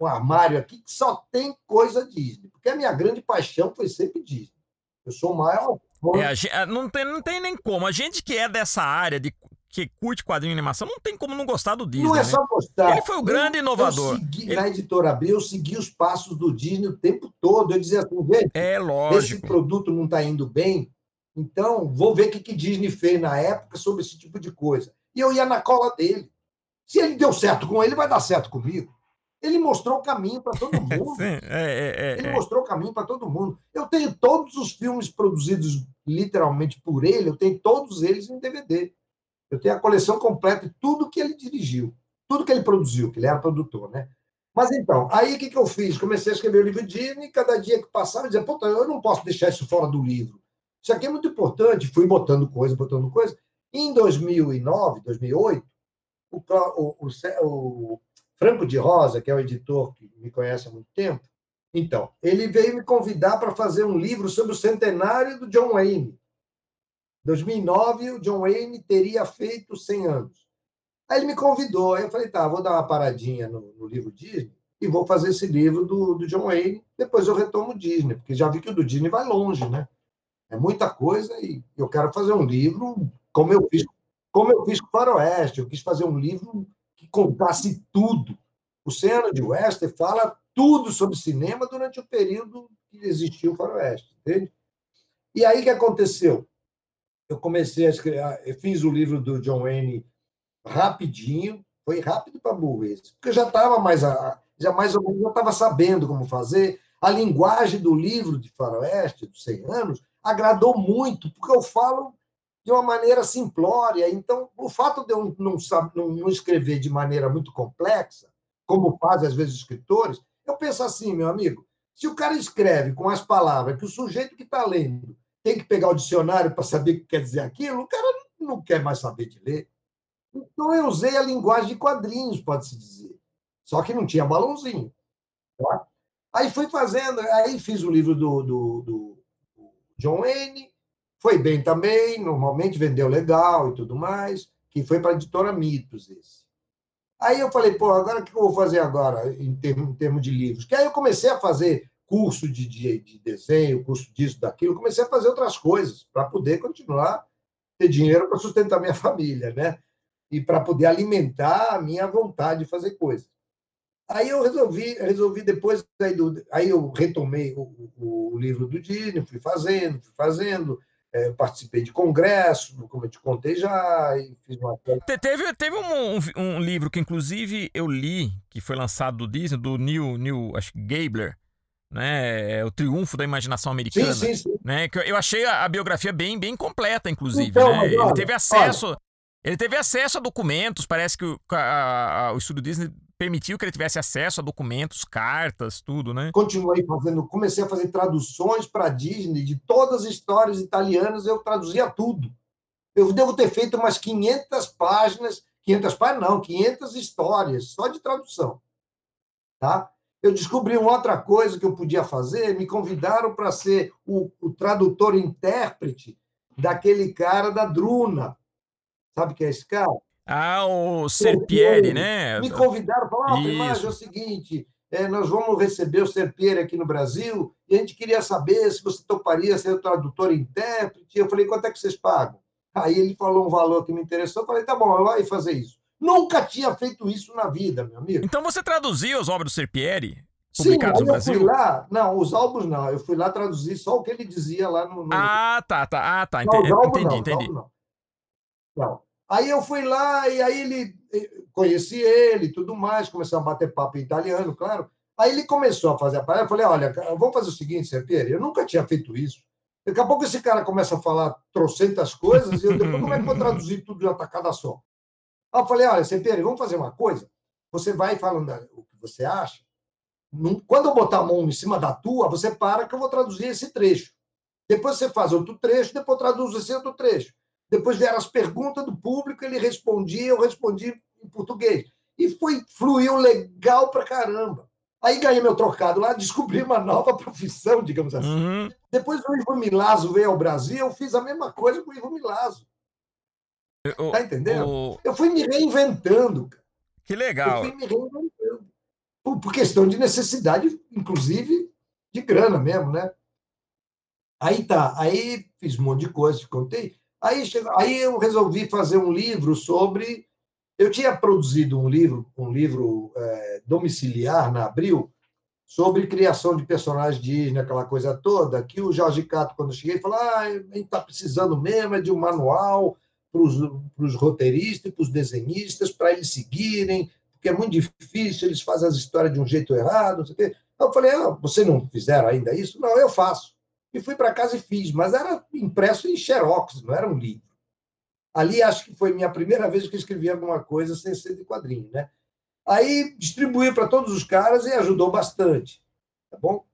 S2: um armário aqui que só tem coisa Disney, porque a minha grande paixão foi sempre Disney. Eu sou o maior.
S1: É, não, tem, não tem nem como. A gente que é dessa área de que curte quadrinho e animação, não tem como não gostar do Disney.
S2: Não é
S1: né?
S2: só gostar.
S1: Ele foi o grande inovador.
S2: Eu segui, Ele... Na editora B, eu segui os passos do Disney o tempo todo. Eu dizia assim, gente,
S1: é lógico. esse
S2: produto não está indo bem, então, vou ver o que, que Disney fez na época sobre esse tipo de coisa. E eu ia na cola dele. Se ele deu certo com ele, vai dar certo comigo. Ele mostrou o caminho para todo <laughs> mundo.
S1: Sim, é, é,
S2: ele
S1: é.
S2: mostrou o caminho para todo mundo. Eu tenho todos os filmes produzidos literalmente por ele, eu tenho todos eles em DVD. Eu tenho a coleção completa de tudo que ele dirigiu, tudo que ele produziu, que ele era produtor, né? Mas então, aí o que, que eu fiz? Comecei a escrever o livro Disney, e cada dia que passava, eu dizia, puta, eu não posso deixar isso fora do livro. Isso aqui é muito importante. Fui botando coisa, botando coisa. Em 2009, 2008, o, o, o, Franco de Rosa, que é o editor que me conhece há muito tempo, então, ele veio me convidar para fazer um livro sobre o centenário do John Wayne. Em 2009, o John Wayne teria feito 100 anos. Aí ele me convidou, eu falei, tá, vou dar uma paradinha no, no livro Disney e vou fazer esse livro do, do John Wayne, depois eu retomo o Disney, porque já vi que o do Disney vai longe, né? É muita coisa e eu quero fazer um livro como eu fiz, como eu fiz com o Faroeste. Eu quis fazer um livro que contasse tudo. O Cena de Wester fala tudo sobre cinema durante o período que existiu o Faroeste, entende? E aí o que aconteceu? Eu comecei a escrever, eu fiz o livro do John Wayne rapidinho, foi rápido para burro esse, porque eu já estava mais, já mais ou menos, estava sabendo como fazer. A linguagem do livro de Faroeste, dos 100 anos, agradou muito, porque eu falo de uma maneira simplória. Então, o fato de eu não, não, não escrever de maneira muito complexa, como fazem às vezes escritores, eu penso assim, meu amigo, se o cara escreve com as palavras que o sujeito que está lendo tem que pegar o dicionário para saber o que quer dizer aquilo, o cara não quer mais saber de ler. Então, eu usei a linguagem de quadrinhos, pode-se dizer. Só que não tinha balãozinho. Tá? Aí fui fazendo, aí fiz o livro do, do, do John Wayne, foi bem também, normalmente vendeu legal e tudo mais, que foi para a editora Mitos esse. Aí eu falei, pô, agora o que eu vou fazer agora em termos, em termos de livros? Que aí eu comecei a fazer curso de, de, de desenho, curso disso, daquilo, comecei a fazer outras coisas para poder continuar ter dinheiro para sustentar minha <laughs> família, né? E para poder alimentar a minha vontade de fazer coisas. Aí eu resolvi, resolvi depois, aí, do, aí eu retomei o, o, o, livro do Disney, fui fazendo, fui fazendo, é, participei de congresso, como eu te contei já, e fiz uma...
S1: Teve, teve um, um, um, livro que, inclusive, eu li, que foi lançado do Disney, do Neil, Neil acho que Gabler, né? É o Triunfo da Imaginação Americana.
S2: Sim, sim, sim.
S1: Né? Que eu achei a, a biografia bem, bem completa, inclusive. Então, né? Ele teve acesso... Olha, ele teve acesso a documentos, parece que o, a, a, o estúdio Disney permitiu que ele tivesse acesso a documentos, cartas, tudo, né?
S2: Continuei fazendo, comecei a fazer traduções para Disney de todas as histórias italianas, eu traduzia tudo. Eu devo ter feito umas 500 páginas, 500 páginas não, 500 histórias só de tradução. Tá? Eu descobri uma outra coisa que eu podia fazer, me convidaram para ser o, o tradutor intérprete daquele cara da Druna. Sabe que é esse cara?
S1: Ah, o Serpieri, né?
S2: Me convidaram, falaram, oh, Primagem, é o seguinte, é, nós vamos receber o Serpieri aqui no Brasil e a gente queria saber se você toparia ser o tradutor e intérprete. Eu falei, quanto é que vocês pagam? Aí ele falou um valor que me interessou, eu falei, tá bom, eu vou fazer isso. Nunca tinha feito isso na vida, meu amigo.
S1: Então você traduzia os obras do Serpieri?
S2: Sim,
S1: no Brasil?
S2: eu fui lá, não, os álbuns não, eu fui lá traduzir só o que ele dizia lá no. no...
S1: Ah, tá, tá, ah, tá, entendi, não, entendi.
S2: Não,
S1: entendi.
S2: Não. não. Aí eu fui lá e aí ele conheci ele e tudo mais, começamos a bater papo em italiano, claro. Aí ele começou a fazer a parada. Eu falei: olha, vamos fazer o seguinte, Serpieri, eu nunca tinha feito isso. Daqui a pouco esse cara começa a falar trocentas coisas e eu depois como é que vou traduzir tudo de uma tacada só? Aí eu falei: olha, Serpieri, vamos fazer uma coisa. Você vai falando o que você acha. Quando eu botar a mão em cima da tua, você para que eu vou traduzir esse trecho. Depois você faz outro trecho, depois eu traduzo esse outro trecho. Depois vieram as perguntas do público, ele respondia, eu respondi em português. E foi, fluiu legal pra caramba. Aí ganhei meu trocado lá, <laughs> descobri uma nova profissão, digamos assim.
S1: Uhum.
S2: Depois o Ivo Milazzo veio ao Brasil, eu fiz a mesma coisa com o Ivo Milazzo.
S1: O,
S2: tá entendendo?
S1: O...
S2: Eu fui me reinventando. Cara.
S1: Que legal.
S2: Eu fui me reinventando. Por, por questão de necessidade, inclusive, de grana mesmo, né? Aí tá, aí fiz um monte de coisa, te contei. Aí, aí eu resolvi fazer um livro sobre. Eu tinha produzido um livro, um livro é, domiciliar na Abril, sobre criação de personagens Disney, aquela coisa toda, que o Jorge Cato, quando eu cheguei, falou: ah, a gente está precisando mesmo é de um manual os roteiristas e para os desenhistas, para eles seguirem, porque é muito difícil, eles fazem as histórias de um jeito errado. Não sei o quê. Eu falei, ah, você não fizeram ainda isso? Não, eu faço. E fui para casa e fiz, mas era impresso em xerox, não era um livro. Ali acho que foi minha primeira vez que escrevi alguma coisa sem ser de quadrinho, né? Aí distribuí para todos os caras e ajudou bastante, tá bom?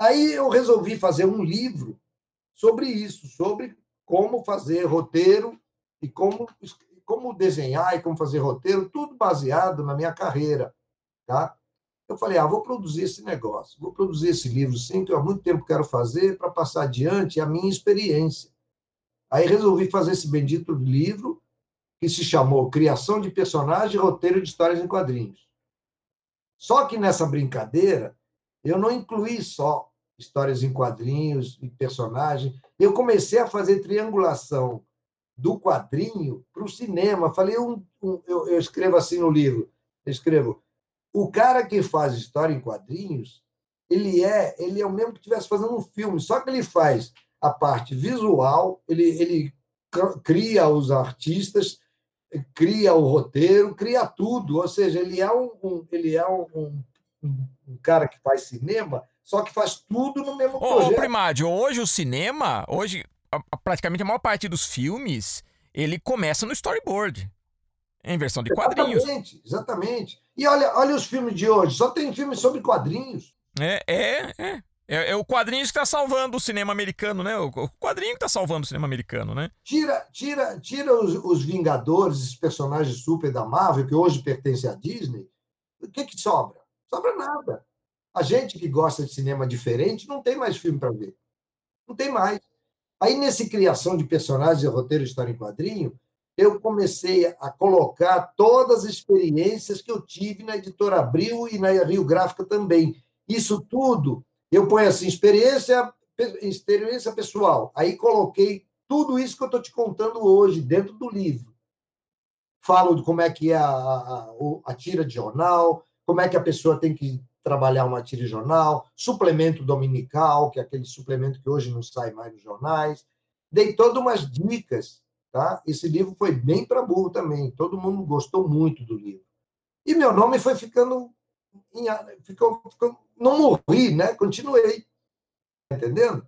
S2: Aí eu resolvi fazer um livro sobre isso, sobre como fazer roteiro e como, como desenhar e como fazer roteiro, tudo baseado na minha carreira, tá? Eu falei, ah, vou produzir esse negócio, vou produzir esse livro, sim, que eu há muito tempo quero fazer para passar adiante a minha experiência. Aí resolvi fazer esse bendito livro que se chamou Criação de Personagem e Roteiro de Histórias em Quadrinhos. Só que nessa brincadeira, eu não incluí só histórias em quadrinhos e personagem. Eu comecei a fazer triangulação do quadrinho para o cinema. Falei, um, um, eu, eu escrevo assim no livro, eu escrevo, o cara que faz história em quadrinhos, ele é, ele é o mesmo que estivesse fazendo um filme, só que ele faz a parte visual, ele, ele cria os artistas, cria o roteiro, cria tudo. Ou seja, ele é um, um ele é um, um, um, cara que faz cinema, só que faz tudo no mesmo projeto.
S1: Ô, Primádio, hoje o cinema, hoje praticamente a maior parte dos filmes, ele começa no storyboard. Em versão de quadrinhos.
S2: Exatamente, exatamente. E olha, olha os filmes de hoje, só tem filmes sobre quadrinhos.
S1: É, é, é. É, é, o quadrinho que está salvando o cinema americano, né? O, o quadrinho que está salvando o cinema americano, né?
S2: Tira, tira, tira os, os, Vingadores, os personagens super da Marvel, que hoje pertencem à Disney. O que, que sobra? Sobra nada. A gente que gosta de cinema diferente não tem mais filme para ver. Não tem mais. Aí, nesse criação de personagens e roteiro de história em quadrinho, eu comecei a colocar todas as experiências que eu tive na editora Abril e na Rio Gráfica também. Isso tudo eu ponho assim, experiência, experiência pessoal. Aí coloquei tudo isso que eu estou te contando hoje dentro do livro. Falo de como é que é a, a, a tira de jornal, como é que a pessoa tem que trabalhar uma tira de jornal, suplemento dominical, que é aquele suplemento que hoje não sai mais nos jornais. Dei todas umas dicas, tá? Esse livro foi bem para burro também. Todo mundo gostou muito do livro. E meu nome foi ficando ficou, ficou, não morri, né? Continuei, entendendo?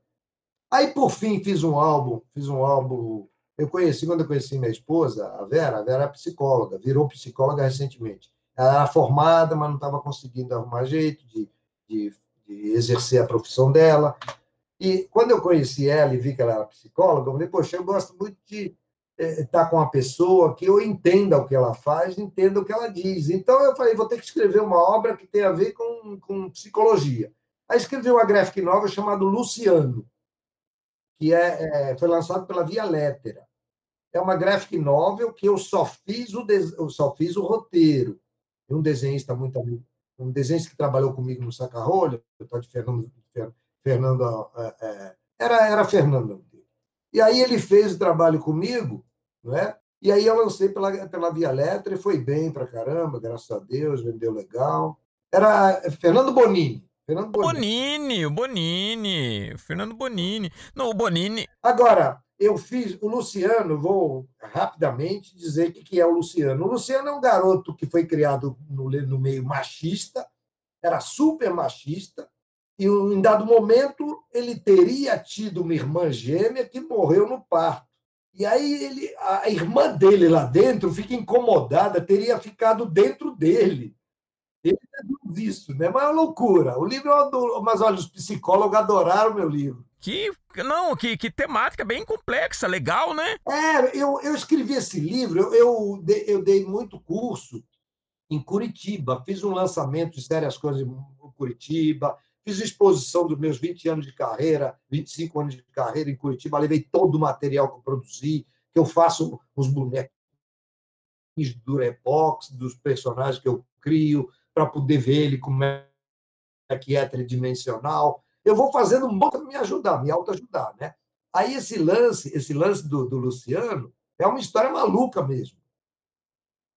S2: Aí por fim fiz um álbum, fiz um álbum. Eu conheci quando eu conheci minha esposa, a Vera. A Vera é psicóloga, virou psicóloga recentemente. Ela era formada, mas não estava conseguindo arrumar jeito de, de, de exercer a profissão dela. E quando eu conheci ela e vi que ela era psicóloga, eu falei, poxa, eu gosto muito de estar tá com uma pessoa que eu entenda o que ela faz, entenda o que ela diz. Então eu falei, vou ter que escrever uma obra que tem a ver com, com psicologia. Aí escrevi uma graphic novel chamada Luciano, que é, é, foi lançado pela Via Lettera. É uma graphic novel que eu só fiz o, eu só fiz o roteiro. Um desenhista muito amigo, um desenhista que trabalhou comigo no Sacarolho, de Fernando, Fernando é, é, era, era Fernando e aí ele fez o trabalho comigo, não é? E aí eu lancei pela, pela Via Letra e foi bem para caramba, graças a Deus, vendeu legal. Era Fernando Bonini. Fernando
S1: Bonini. Bonini, o Bonini. Fernando Bonini. Não, o Bonini.
S2: Agora, eu fiz o Luciano, vou rapidamente dizer o que é o Luciano. O Luciano é um garoto que foi criado no, no meio machista, era super machista, e em dado momento ele teria tido uma irmã gêmea que morreu no parto. E aí ele, a irmã dele lá dentro fica incomodada, teria ficado dentro dele. Ele deduz isso, né? Mas é uma loucura. O livro, eu mas olha, os psicólogos adoraram o meu livro.
S1: Que não, que, que temática bem complexa, legal, né?
S2: É, eu, eu escrevi esse livro, eu, eu, dei, eu dei muito curso em Curitiba, fiz um lançamento de sérias coisas em Curitiba, Fiz exposição dos meus 20 anos de carreira, 25 anos de carreira em Curitiba, levei todo o material que eu produzi, que eu faço os bonecos do Repox, dos personagens que eu crio, para poder ver ele como é que é tridimensional. Eu vou fazendo um monte para me ajudar, me autoajudar, né? Aí esse lance, esse lance do, do Luciano é uma história maluca mesmo.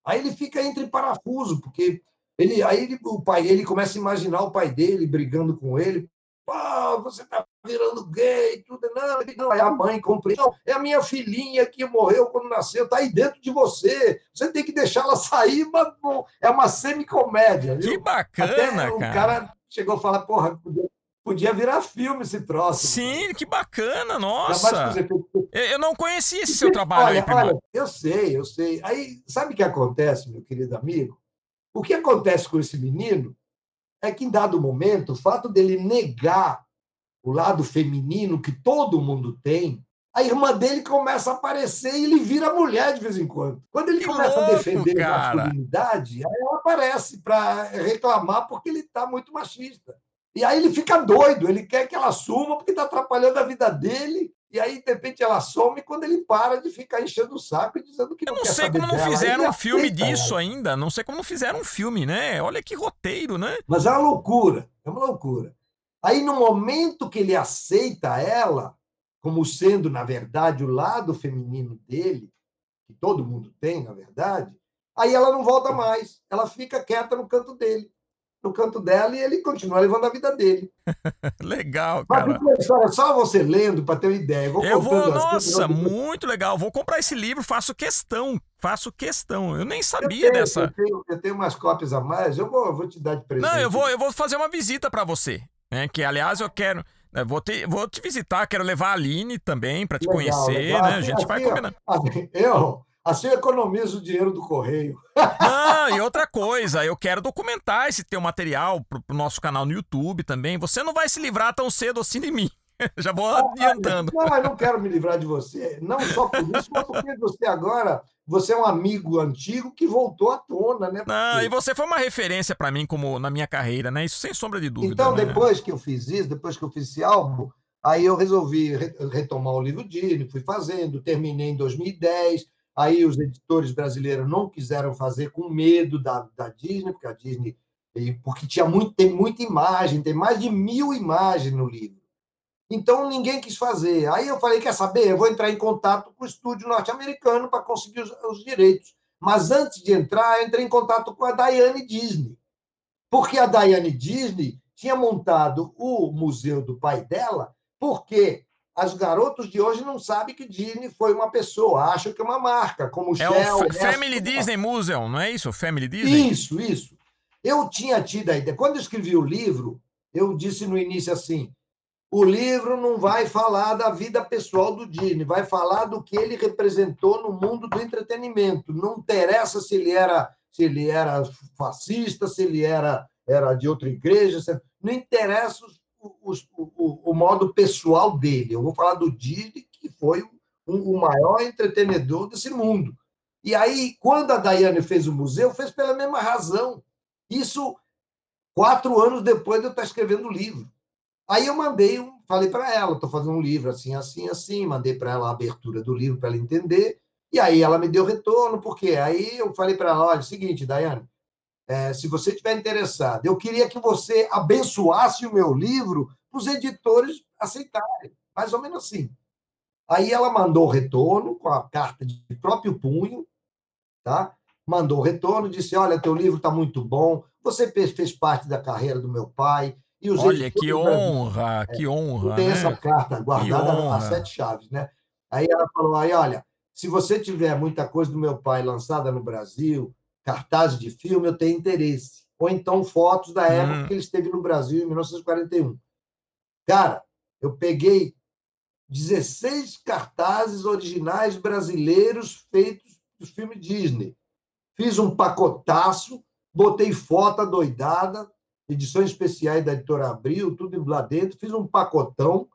S2: Aí ele fica entre parafuso, porque ele, aí ele, o pai, ele começa a imaginar o pai dele brigando com ele. Pô, você está virando gay, tudo. Não, não, é a mãe compreendeu. É a minha filhinha que morreu quando nasceu, está aí dentro de você. Você tem que deixá-la sair, mas bom, é uma semicomédia.
S1: Que bacana, Até o cara.
S2: cara chegou a falar, porra, podia virar filme esse troço.
S1: Sim, que bacana, nossa. Eu não conhecia esse seu trabalho
S2: olha,
S1: aí.
S2: Olha, eu sei, eu sei. Aí, sabe o que acontece, meu querido amigo? O que acontece com esse menino é que, em dado momento, o fato dele negar o lado feminino que todo mundo tem, a irmã dele começa a aparecer e ele vira mulher de vez em quando. Quando ele
S1: que
S2: começa
S1: louco,
S2: a defender
S1: cara.
S2: a masculinidade, aí ela aparece para reclamar porque ele está muito machista. E aí ele fica doido, ele quer que ela suma porque está atrapalhando a vida dele. E aí, de repente, ela some quando ele para de ficar enchendo o saco e dizendo que
S1: Eu
S2: não
S1: não
S2: quer
S1: sei como não
S2: dela.
S1: fizeram um filme
S2: aceita
S1: disso
S2: ela.
S1: ainda. Não sei como não fizeram um filme, né? Olha que roteiro, né?
S2: Mas é uma loucura, é uma loucura. Aí, no momento que ele aceita ela, como sendo, na verdade, o lado feminino dele, que todo mundo tem, na verdade, aí ela não volta mais. Ela fica quieta no canto dele, no canto dela, e ele continua levando a vida dele. <laughs>
S1: Legal,
S2: Mas
S1: cara.
S2: história, só você lendo para ter uma ideia. Eu vou,
S1: Eu vou,
S2: coisas,
S1: nossa,
S2: eu-
S1: muito legal. Vou comprar esse livro, faço questão. Faço questão. Eu nem
S2: eu
S1: sabia
S2: tenho,
S1: dessa.
S2: Eu tenho, eu tenho umas cópias a mais, eu vou, eu vou te dar de presente.
S1: Não, eu vou, eu vou fazer uma visita pra você. Né? Que, aliás, eu quero. eu Vou te, vou te visitar, quero levar a Aline também pra te
S2: Legal,
S1: conhecer,
S2: legal.
S1: né? A gente vai
S2: assim, ó,
S1: combinar.
S2: assim, Eu, assim eu economizo o dinheiro do correio.
S1: Não, e outra coisa, eu quero documentar esse teu material pro, pro nosso canal no YouTube também. Você não vai se livrar tão cedo assim de mim. <laughs> Já vou adiantando.
S2: Não, eu não quero me livrar de você. Não só por isso, mas porque você agora, você é um amigo antigo que voltou à tona, né?
S1: Não,
S2: Porque-
S1: e você foi uma referência pra mim como na minha carreira, né? Isso sem sombra de dúvida.
S2: Então,
S1: né?
S2: depois que eu fiz isso, depois que eu fiz esse álbum, aí eu resolvi re- retomar o livro Disney, fui fazendo, terminei em 2010. Aí os editores brasileiros não quiseram fazer com medo da, da Disney, porque a Disney, porque tinha muito, tem muita imagem, tem mais de mil imagens no livro. Então ninguém quis fazer. Aí eu falei, quer saber? Eu vou entrar em contato com o estúdio norte-americano para conseguir os, os direitos. Mas antes de entrar, eu entrei em contato com a Diane Disney porque a Diane Disney tinha montado o museu do pai dela, porque os garotos de hoje não sabem que Disney foi uma pessoa, acham que é uma marca, como
S1: É
S2: Shell.
S1: o Fa-
S2: Nestle,
S1: Family Disney Museum, não é isso? Family Disney?
S2: Isso, isso. Eu tinha tido a ideia. Quando eu escrevi o livro, eu disse no início assim: o livro não vai falar da vida pessoal do Disney, vai falar do que ele representou no mundo do entretenimento. Não interessa se ele era se ele era fascista, se ele era, era de outra igreja, se- não interessa os- o, o- o modo pessoal dele. Eu vou falar do Disney, que foi o, o maior entretenedor desse mundo. E aí, quando a Daiane fez o museu, fez pela mesma razão. Isso quatro anos depois de eu estar escrevendo o livro. Aí eu mandei, um, falei para ela, estou fazendo um livro assim, assim, assim, mandei para ela a abertura do livro para ela entender, e aí ela me deu retorno, porque aí eu falei para ela, olha, é seguinte, Daiane, é, se você estiver interessado, eu queria que você abençoasse o meu livro para os editores aceitarem, mais ou menos assim. Aí ela mandou o retorno com a carta de próprio punho, tá? Mandou o retorno, disse: Olha, teu livro está muito bom, você fez, parte da carreira do meu pai. E os
S1: Olha, que honra, que honra,
S2: tem
S1: né?
S2: essa carta guardada a sete chaves, né? Aí ela falou: aí, olha, se você tiver muita coisa do meu pai lançada no Brasil, cartazes de filme, eu tenho interesse. Ou então fotos da época
S1: Hum.
S2: que ele esteve no Brasil, em 1941. Cara, eu peguei 16 cartazes originais brasileiros feitos dos filmes Disney. Fiz um pacotaço, botei foto adoidada, edições especiais da editora Abril, tudo lá dentro, fiz um pacotão.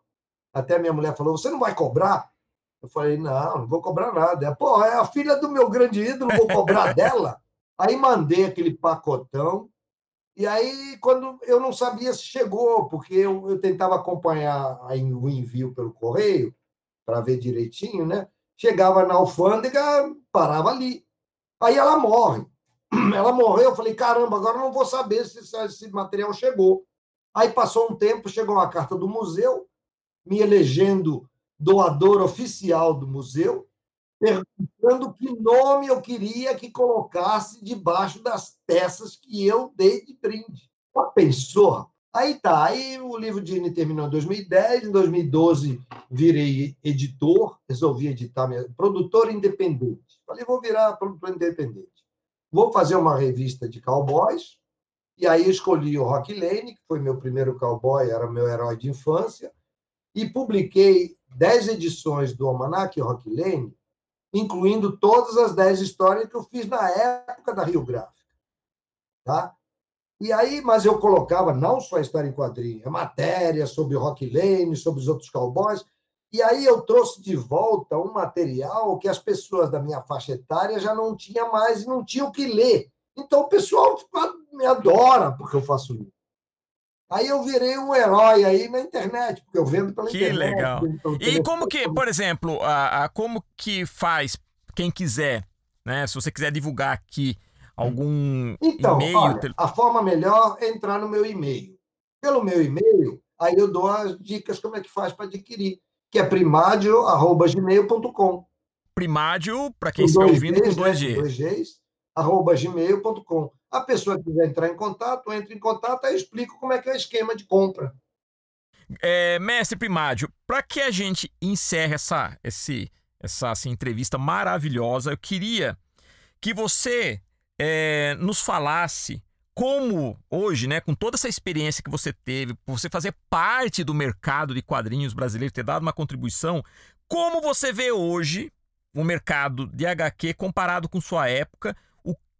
S2: Até minha mulher falou: Você não vai cobrar? Eu falei: Não, não vou cobrar nada. Pô, é a filha do meu grande ídolo, vou cobrar <laughs> dela? Aí mandei aquele pacotão. E aí, quando eu não sabia se chegou, porque eu, eu tentava acompanhar o envio pelo correio, para ver direitinho, né? Chegava na alfândega, parava ali. Aí ela morre. <clears throat> Ela morreu, eu falei, caramba, agora não vou saber se esse material chegou. Aí passou um tempo, chegou uma carta do museu, me elegendo doador oficial do museu, perguntando que nome eu queria que colocasse debaixo das peças que eu dei de brinde. Pensou? rapaz? Aí tá, aí o livro Dini terminou em 2010, em 2012 virei editor, resolvi editar, minha, produtor independente. Falei, vou virar produtor independente. Vou fazer uma revista de cowboys, e aí escolhi o Rock Lane, que foi meu primeiro cowboy, era meu herói de infância, e publiquei dez edições do Almanac Rock Lane, incluindo todas as dez histórias que eu fiz na época da Rio Gráfica. Tá? E aí, mas eu colocava não só a história em quadrinho, a matéria sobre Rock Lane, sobre os outros cowboys. E aí eu trouxe de volta um material que as pessoas da minha faixa etária já não tinham mais e não tinham o que ler. Então o pessoal me adora porque eu faço isso. Aí eu virei um herói aí na internet, porque eu vendo pela
S1: que
S2: internet.
S1: Que legal. E como que, por exemplo, a, a, como que faz quem quiser, né? Se você quiser divulgar aqui algum
S2: então,
S1: e-mail?
S2: Olha, a forma melhor é entrar no meu e-mail. Pelo meu e-mail, aí eu dou as dicas como é que faz para adquirir, que é primadio@gmail.com.
S1: Primádio, para quem está ouvindo, Gs, com dois
S2: Gs. Né? Dois Gs, arroba gmail.com. A pessoa que quiser entrar em contato, entra em contato, aí explico como é que é o esquema de compra.
S1: É, mestre Primádio, para que a gente encerre essa, esse, essa assim, entrevista maravilhosa, eu queria que você é, nos falasse como hoje, né, com toda essa experiência que você teve, por você fazer parte do mercado de quadrinhos brasileiro, ter dado uma contribuição, como você vê hoje o mercado de HQ comparado com sua época,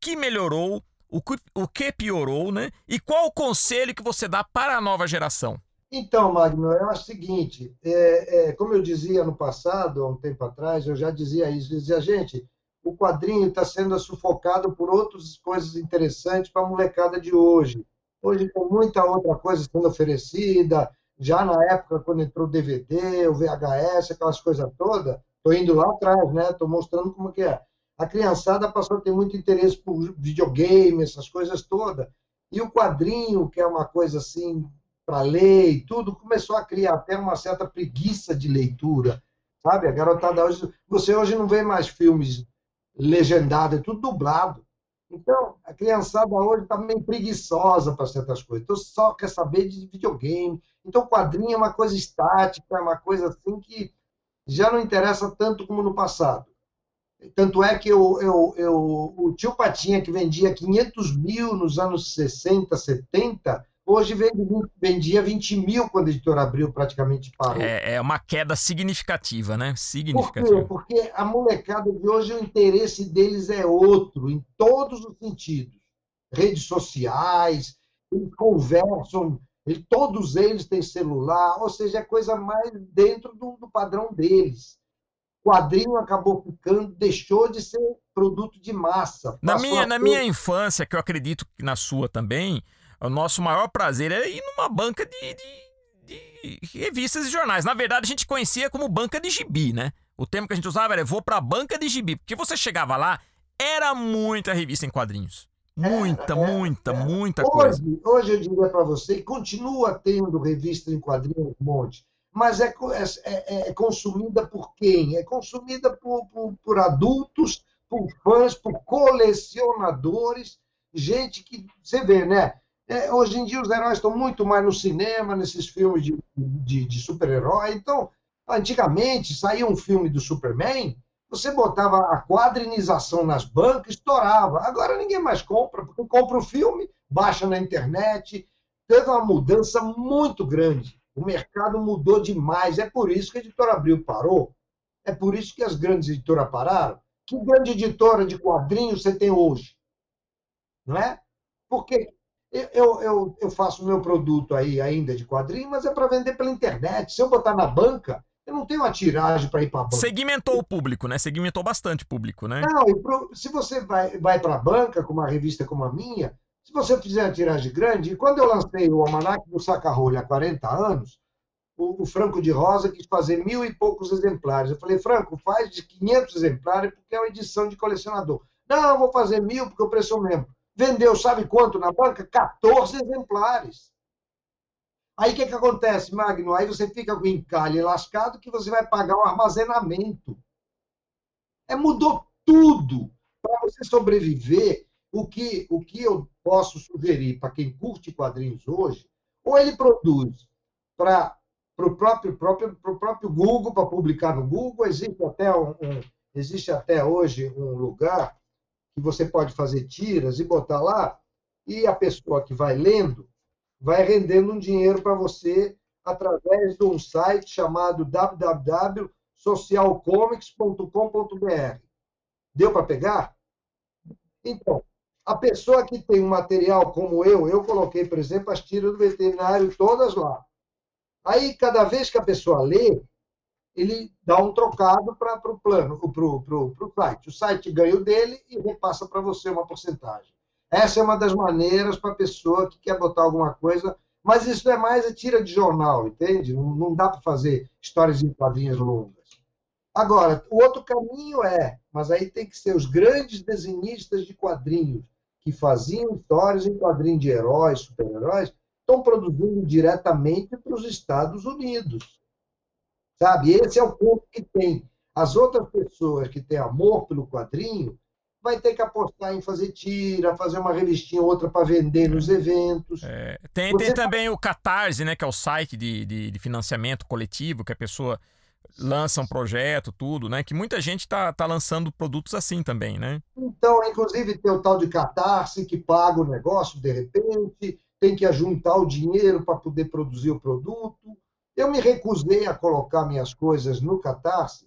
S1: que melhorou, o que, o que piorou, né? E qual o conselho que você dá para a nova geração?
S2: Então, Magno, acho o seguinte: é, é, como eu dizia no passado, há um tempo atrás, eu já dizia isso, dizia, gente, o quadrinho está sendo sufocado por outras coisas interessantes para a molecada de hoje. Hoje tem muita outra coisa sendo oferecida, já na época quando entrou o DVD, o VHS, aquelas coisas todas, estou indo lá atrás, né? Estou mostrando como que é. A criançada passou a ter muito interesse por videogame, essas coisas todas. E o quadrinho, que é uma coisa assim para ler e tudo, começou a criar até uma certa preguiça de leitura, sabe? A garotada hoje, você hoje não vê mais filmes legendado, é tudo dublado. Então, a criançada hoje está meio preguiçosa para certas coisas. Então, só quer saber de videogame. Então, quadrinho é uma coisa estática, é uma coisa assim que já não interessa tanto como no passado. Tanto é que eu, eu, eu, o tio Patinha, que vendia 500 mil nos anos 60, 70, Hoje vendia 20 mil quando a editora Abril praticamente parou.
S1: É, é uma queda significativa, né? Significativa.
S2: Por quê? Porque a molecada de hoje, o interesse deles é outro, em todos os sentidos. Redes sociais, eles conversam, todos eles têm celular, ou seja, é coisa mais dentro do, do padrão deles. O quadrinho acabou ficando, deixou de ser produto de massa.
S1: Na minha, na minha infância, que eu acredito que na sua também, o nosso maior prazer era ir numa banca de, de, de, revistas e jornais. Na verdade, a gente conhecia como banca de gibi, né? O termo que a gente usava era vou pra banca de gibi, porque você chegava lá, era muita revista em quadrinhos. Muita, é, muita, é, muita
S2: hoje,
S1: coisa.
S2: Hoje eu diria para você, continua tendo revista em quadrinhos um monte, mas é, é, é, consumida por quem? É consumida por, por, por adultos, por fãs, por colecionadores, gente que, você vê, né? É, hoje em dia os heróis estão muito mais no cinema, nesses filmes de, de, de super-herói. Então, antigamente saía um filme do Superman, você botava a quadrinização nas bancas, estourava. Agora ninguém mais compra, porque compra o filme, baixa na internet. Teve uma mudança muito grande. O mercado mudou demais. É por isso que a editora Abril parou. É por isso que as grandes editoras pararam. Que grande editora de quadrinhos você tem hoje? Não é? Porque eu, eu, eu faço meu produto aí ainda de quadrinho, mas é para vender pela internet. Se eu botar na banca, eu não tenho uma tiragem para ir para a banca.
S1: Segmentou o público, né? Segmentou bastante o público, né?
S2: Não, se você vai, vai para a banca com uma revista como a minha, se você fizer uma tiragem grande, e quando eu lancei o Almanac do Saca-Rolha há 40 anos, o, o, Franco de Rosa quis fazer mil e poucos exemplares. Eu falei, Franco, faz de 500 exemplares porque é uma edição de colecionador. Não, eu vou fazer mil porque o preço mesmo. Vendeu, sabe quanto na banca? 14 exemplares. Aí o que, que acontece, Magno? Aí você fica com encalhe lascado que você vai pagar o armazenamento. É, mudou tudo. Para você sobreviver, o que, o que eu posso sugerir para quem curte quadrinhos hoje, Ou ele produz para o próprio, próprio, pro próprio Google, para publicar no Google. Existe até, um, um, existe até hoje um lugar que você pode fazer tiras e botar lá, e a pessoa que vai lendo vai rendendo um dinheiro para você através de um site chamado www.socialcomics.com.br. Deu para pegar? Então, a pessoa que tem um material como eu, eu coloquei, por exemplo, as tiras do veterinário todas lá. Aí, cada vez que a pessoa lê, ele dá um trocado para o plano, para o site. O site ganha o dele e repassa para você uma porcentagem. Essa é uma das maneiras para a pessoa que quer botar alguma coisa, mas isso é mais a tira de jornal, entende? Não, não dá para fazer histórias em quadrinhos longas. Agora, o outro caminho é, mas aí tem que ser os grandes desenhistas de quadrinhos que faziam histórias em quadrinhos de heróis, super-heróis, estão produzindo diretamente para os Estados Unidos. Sabe? Esse é o ponto que tem. As outras pessoas que têm amor pelo quadrinho vai ter que apostar em fazer tira, fazer uma revistinha outra para vender nos eventos.
S1: É, tem, tem também o Catarse, né, que é o site de, de, de, financiamento coletivo, que a pessoa lança um projeto, tudo, né? Que muita gente está tá lançando produtos assim também, né?
S2: Então, inclusive, tem o tal de Catarse que paga o negócio de repente, tem que ajuntar o dinheiro para poder produzir o produto. Eu me recusei a colocar minhas coisas no Catarse,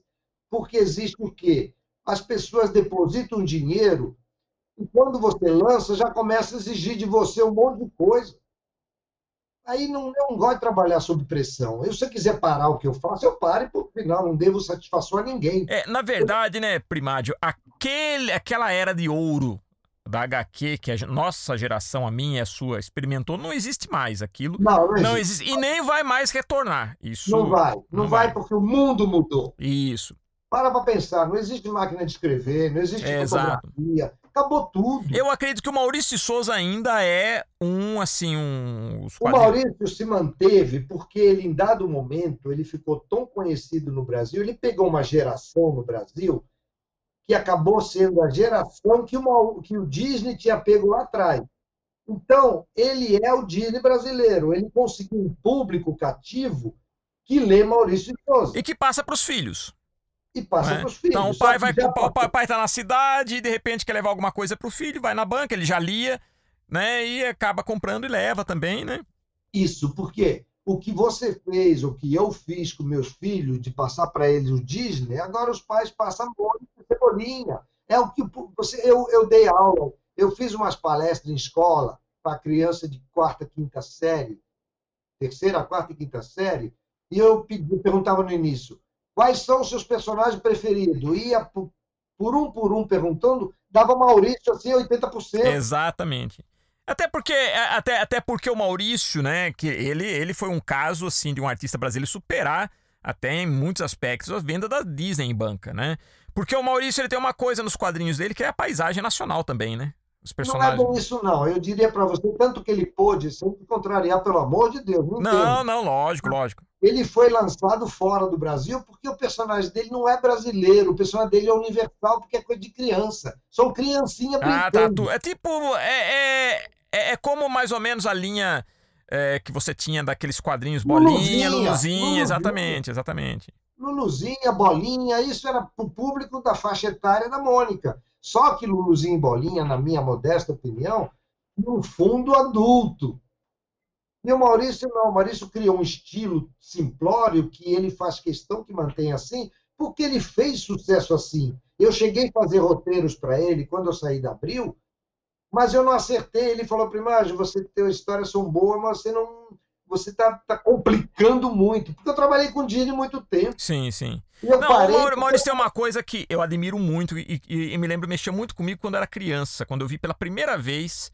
S2: porque existe o quê? As pessoas depositam dinheiro e quando você lança, já começa a exigir de você um monte de coisa. Aí não, eu não gosto de trabalhar sob pressão. Eu, se eu quiser parar o que eu faço, eu paro e, por final, não devo satisfação a ninguém.
S1: É, na verdade, né, Primádio, aquele, aquela era de ouro da HQ que a nossa geração, a minha e a sua, experimentou, não existe mais aquilo.
S2: Não, não,
S1: não existe. E nem vai mais retornar. Isso
S2: não vai. Não, não vai, vai, porque o mundo mudou.
S1: Isso.
S2: Para para pensar, não existe máquina de escrever, não existe é, fotografia, exato. Acabou tudo.
S1: Eu acredito que o Maurício Souza ainda é um, assim, um...
S2: O Maurício se manteve porque ele, em dado momento, ele ficou tão conhecido no Brasil, ele pegou uma geração no Brasil que acabou sendo a geração que, uma, que o Disney tinha pego lá atrás. Então, ele é o Disney brasileiro. Ele conseguiu um público cativo que lê Maurício de Souza.
S1: E que passa para os filhos.
S2: E passa é? para os filhos.
S1: Então, o pai vai o pai, pai tá na cidade e de repente quer levar alguma coisa para o filho, vai na banca, ele já lia, né? E acaba comprando e leva também, né?
S2: Isso, porque o que você fez, o que eu fiz com meus filhos, de passar para eles o Disney, agora os pais passam muito cebolinha. É o que você, eu, eu dei aula, eu fiz umas palestras em escola para criança de quarta, quinta série, terceira, quarta e quinta série, e eu pedi, perguntava no início, quais são os seus personagens preferidos? Ia por, um por um perguntando, dava Maurício assim 80%.
S1: Exatamente. Até porque, é, até, até porque o Maurício, né, que ele, ele foi um caso, assim, de um artista brasileiro superar, até em muitos aspectos, a venda da Disney em banca, né? Porque o Maurício, ele tem uma coisa nos quadrinhos dele que é a paisagem nacional também, né?
S2: Os personagens. Não é bem isso, não. Eu diria para você, tanto que ele pôde sempre contrariar, pelo amor de Deus.
S1: Não, não, não, lógico, lógico.
S2: Ele foi lançado fora do Brasil porque o personagem dele não é brasileiro, o personagem dele é universal porque é coisa de criança. São criancinha brincando.
S1: Ah, tá. É tipo, é, é, é, é como mais ou menos a linha é, que você tinha daqueles quadrinhos bolinha, Luluzinha, Luluzinha exatamente, exatamente.
S2: Luluzinha, bolinha, isso era para o público da faixa etária da Mônica. Só que Luluzinha e bolinha, na minha modesta opinião, no fundo adulto. E o Maurício não, o Maurício criou um estilo simplório que ele faz questão que mantenha assim, porque ele fez sucesso assim. Eu cheguei a fazer roteiros para ele quando eu saí da Abril, mas eu não acertei. Ele falou, Primagem, você tem histórias são boas, mas você não. Você está tá complicando muito. Porque eu trabalhei com Disney muito tempo.
S1: Sim, sim. não, parei, o Maurício tem uma coisa que eu admiro muito e, e, e me lembro, mexia muito comigo quando eu era criança, quando eu vi pela primeira vez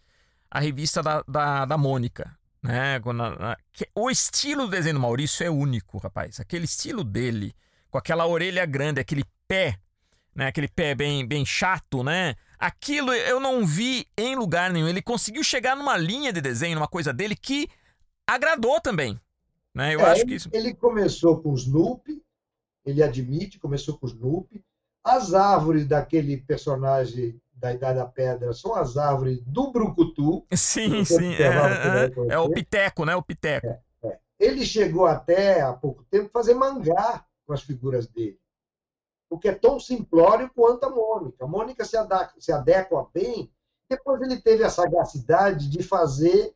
S1: a revista da, da, da Mônica. Né? O estilo do desenho do Maurício é único, rapaz. Aquele estilo dele, com aquela orelha grande, aquele pé, né? aquele pé bem, bem chato, né? Aquilo eu não vi em lugar nenhum. Ele conseguiu chegar numa linha de desenho, numa coisa dele que agradou também. Né? Eu
S2: é,
S1: acho que isso...
S2: Ele começou com o Snoopy, ele admite, começou com o Snoopy. As árvores daquele personagem da Idade da Pedra são as árvores do brucutu.
S1: Sim, sim. É, é, é, o piteco, né? O piteco. É,
S2: é. Ele chegou até há pouco tempo fazer mangá com as figuras dele. O que é tão simplório quanto a Mônica. A Mônica se adequa, se adequa bem. Depois ele teve a sagacidade de fazer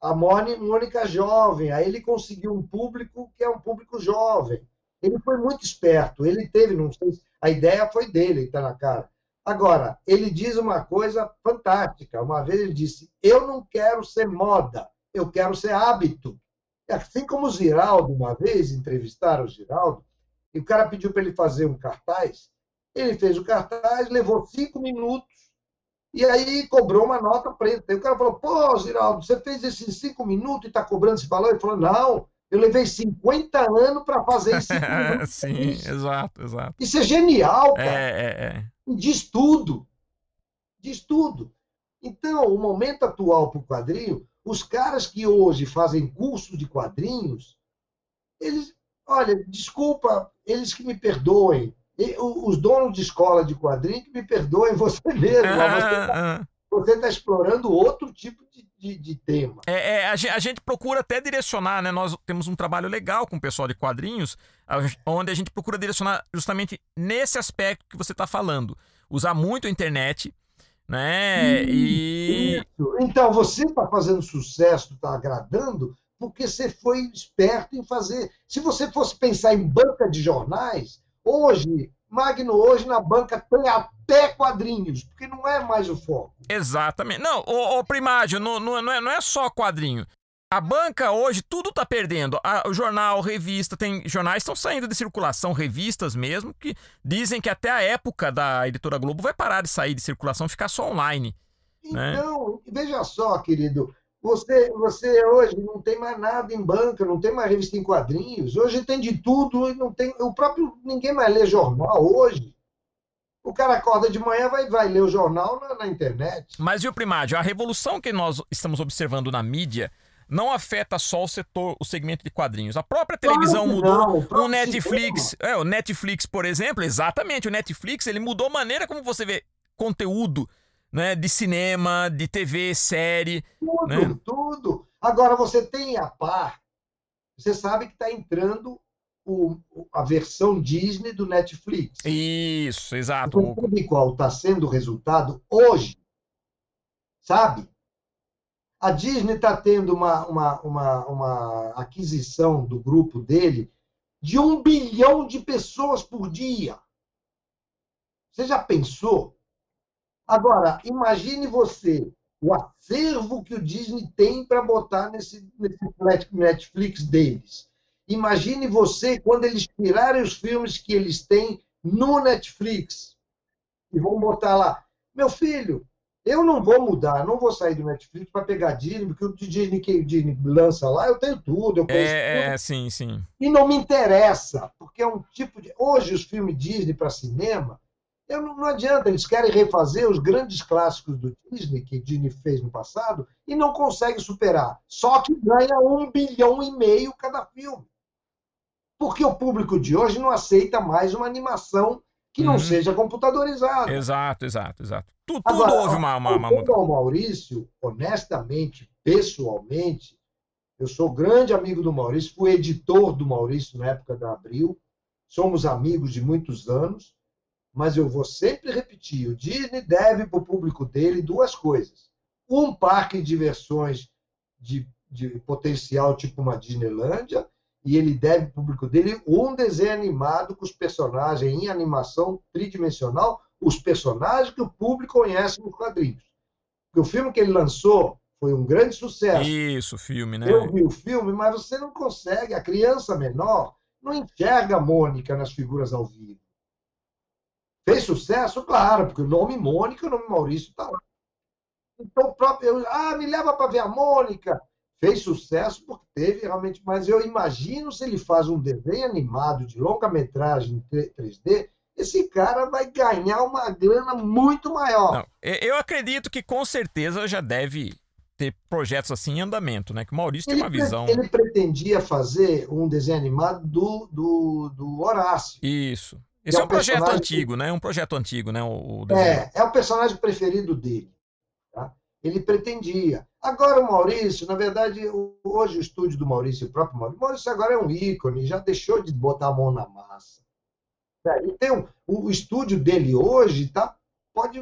S2: a Mônica jovem. Aí ele conseguiu um público que é um público jovem. Ele foi muito esperto. Ele teve, não sei, a ideia foi dele, está na cara. Agora, ele diz uma coisa fantástica. Uma vez ele disse: Eu não quero ser moda, eu quero ser hábito. Assim como o Giraldo, uma vez entrevistaram o Giraldo, e o cara pediu para ele fazer um cartaz. Ele fez o cartaz, levou cinco minutos, e aí cobrou uma nota preta. E o cara falou: Pô, Giraldo, você fez esses cinco minutos e está cobrando esse valor? Ele falou: Não, eu levei 50 anos para fazer isso. <laughs>
S1: Sim, exato, exato.
S2: Isso é genial, cara.
S1: É, é, é.
S2: Diz tudo. Diz tudo. Então, o momento atual para o quadrinho, os caras que hoje fazem curso de quadrinhos, eles, olha, desculpa, eles que me perdoem. Os donos de escola de quadrinho que me perdoem <laughs> você mesmo. Você <laughs> está tá explorando outro tipo de de, de tema.
S1: É, é a, gente, a, gente, procura até direcionar, né? Nós temos um trabalho legal com o pessoal de quadrinhos, onde a gente procura direcionar justamente nesse aspecto que você está falando. Usar muito a internet, né? E.
S2: Isso. Então, você está fazendo sucesso, está agradando, porque você foi esperto em fazer. Se você fosse pensar em banca de jornais, hoje Magno hoje na banca tem até quadrinhos, porque não é mais o foco.
S1: Exatamente. Não, o, o primário não, não, é, não é só quadrinho. A banca hoje tudo tá perdendo. A, o jornal, revista, tem jornais estão saindo de circulação, revistas mesmo, que dizem que até a época da editora Globo vai parar de sair de circulação, ficar só online.
S2: Né? Então, né? veja só, querido, você, você hoje não tem mais nada em banca, não tem mais revista em quadrinhos. Hoje tem de tudo, não tem. O próprio ninguém mais lê jornal hoje. O cara acorda de manhã vai vai ler o jornal na, na internet.
S1: Mas e o primário? A revolução que nós estamos observando na mídia não afeta só o setor, o segmento de quadrinhos. A própria televisão claro mudou. Não, o, o Netflix, é, o Netflix, por exemplo, exatamente, o Netflix, ele mudou a maneira como você vê conteúdo né, de cinema, de TV, série.
S2: Tudo,
S1: né?
S2: tudo. Agora, você tem a par, você sabe que está entrando o, a versão Disney do Netflix.
S1: Isso, exato.
S2: Você sabe qual está sendo o resultado hoje? Sabe? A Disney está tendo uma, uma, uma, uma aquisição do grupo dele de um bilhão de pessoas por dia. Você já pensou? Agora, imagine você o acervo que o Disney tem para botar nesse, nesse Netflix deles. Imagine você quando eles tirarem os filmes que eles têm no Netflix e vão botar lá. Meu filho, eu não vou mudar, não vou sair do Netflix para pegar Disney, porque o Disney que o Disney lança lá, eu tenho tudo, eu conheço
S1: é,
S2: tudo.
S1: É, sim, sim.
S2: E não me interessa, porque é um tipo de. Hoje, os filmes Disney para cinema eu, não, não adianta, eles querem refazer os grandes clássicos do Disney, que Disney fez no passado, e não conseguem superar. Só que ganha um bilhão e meio cada filme. Porque o público de hoje não aceita mais uma animação que não uhum. seja computadorizada.
S1: Exato, exato, exato. Tudo, tudo Agora, houve uma, uma, uma
S2: mudança. Maurício, honestamente, pessoalmente, eu sou grande amigo do Maurício, fui editor do Maurício na época da Abril, somos amigos de muitos anos, mas eu vou sempre repetir: o Disney deve para o público dele duas coisas. Um parque de diversões de, de potencial, tipo uma Disneylândia, e ele deve para o público dele um desenho animado com os personagens em animação tridimensional, os personagens que o público conhece nos quadrinhos. Porque o filme que ele lançou foi um grande sucesso.
S1: Isso, filme, né?
S2: Eu vi o filme, mas você não consegue, a criança menor não enxerga a Mônica nas figuras ao vivo. Fez sucesso? Claro, porque o nome Mônica e o nome Maurício está lá. Então, próprio, ah, me leva para ver a Mônica. Fez sucesso porque teve realmente, mas eu imagino se ele faz um desenho animado de longa-metragem 3D, esse cara vai ganhar uma grana muito maior. Não,
S1: eu acredito que com certeza já deve ter projetos assim em andamento, né? Que o Maurício ele tem uma visão.
S2: Ele pretendia fazer um desenho animado do, do, do Horácio.
S1: Isso. Esse é, é um, projeto antigo, que... né? É um projeto antigo, né? O,
S2: o é, é o personagem preferido dele. Tá? Ele pretendia. Agora o Maurício, na verdade, hoje o estúdio do Maurício, o próprio Maurício, Maurício agora é um ícone, já deixou de botar a mão na massa. Então, o estúdio dele hoje tá, pode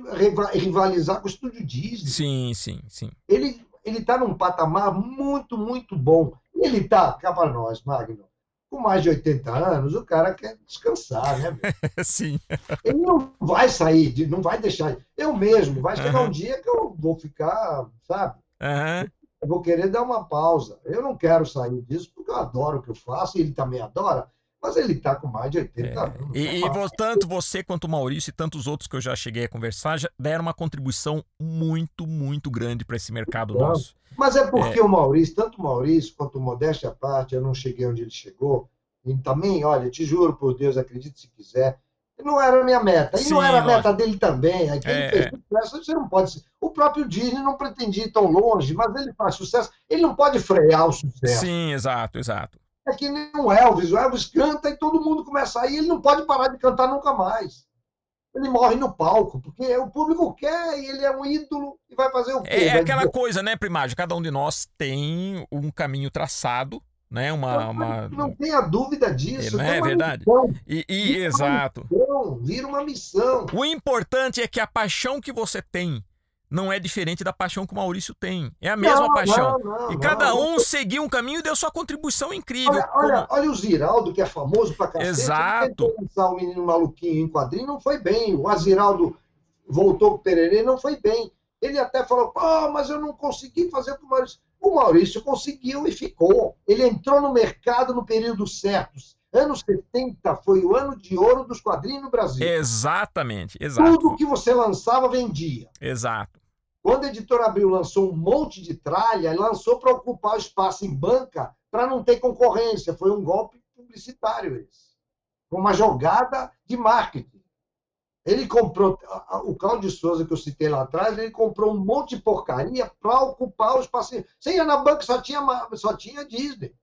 S2: rivalizar com o estúdio Disney.
S1: Sim, sim, sim.
S2: Ele ele está num patamar muito, muito bom. Ele está, cá para nós, Magno, com mais de 80 anos, o cara quer descansar, né? <laughs>
S1: Sim.
S2: Ele não vai sair, não vai deixar. Eu mesmo, vai chegar uhum. um dia que eu vou ficar, sabe?
S1: Uhum.
S2: Eu vou querer dar uma pausa. Eu não quero sair disso porque eu adoro o que eu faço e ele também adora mas ele está com mais de 80 é. anos.
S1: E,
S2: e
S1: tanto você quanto o Maurício e tantos outros que eu já cheguei a conversar já deram uma contribuição muito, muito grande para esse mercado então, nosso.
S2: Mas é porque é. o Maurício, tanto o Maurício quanto o Modéstia à parte, eu não cheguei onde ele chegou. E também, olha, te juro por Deus, acredite se quiser, não era a minha meta. E Sim, não era a meta dele também. Aí, quem é, fez é. sucesso, você não pode. O próprio Disney não pretendia ir tão longe, mas ele faz sucesso. Ele não pode frear o sucesso.
S1: Sim, exato, exato.
S2: É que nem o Elvis. O Elvis canta e todo mundo começa a ir. Ele não pode parar de cantar nunca mais. Ele morre no palco, porque o público quer e ele é um ídolo e vai fazer o quê?
S1: É
S2: vai
S1: aquela dizer... coisa, né, Primagem? Cada um de nós tem um caminho traçado, né? Uma,
S2: não,
S1: uma...
S2: não tenha dúvida disso.
S1: Não é verdade? E, e
S2: vira
S1: exato.
S2: Uma missão, vira uma missão.
S1: O importante é que a paixão que você tem não é diferente da paixão que o Maurício tem. É a mesma
S2: não,
S1: paixão.
S2: Não, não,
S1: e cada um seguiu um caminho e deu sua contribuição incrível.
S2: Olha, como... olha, olha, o Ziraldo, que é famoso pra cacete.
S1: Exato.
S2: Lançar o Menino Maluquinho em quadrinho não foi bem. O Aziraldo voltou pro Pererê, não foi bem. Ele até falou, oh, mas eu não consegui fazer que o Maurício... O Maurício conseguiu e ficou. Ele entrou no mercado no período certo. Anos 70 foi o ano de ouro dos quadrinhos no Brasil.
S1: Exatamente, exato.
S2: Tudo que você lançava vendia.
S1: Exato.
S2: Quando a editora Abril lançou um monte de tralha, lançou para ocupar o espaço em banca para não ter concorrência. Foi um golpe publicitário esse. Foi uma jogada de marketing. Ele comprou, o Cláudio Souza, que eu citei lá atrás, ele comprou um monte de porcaria para ocupar o espaço. Você ia na banca, só tinha, só tinha Disney.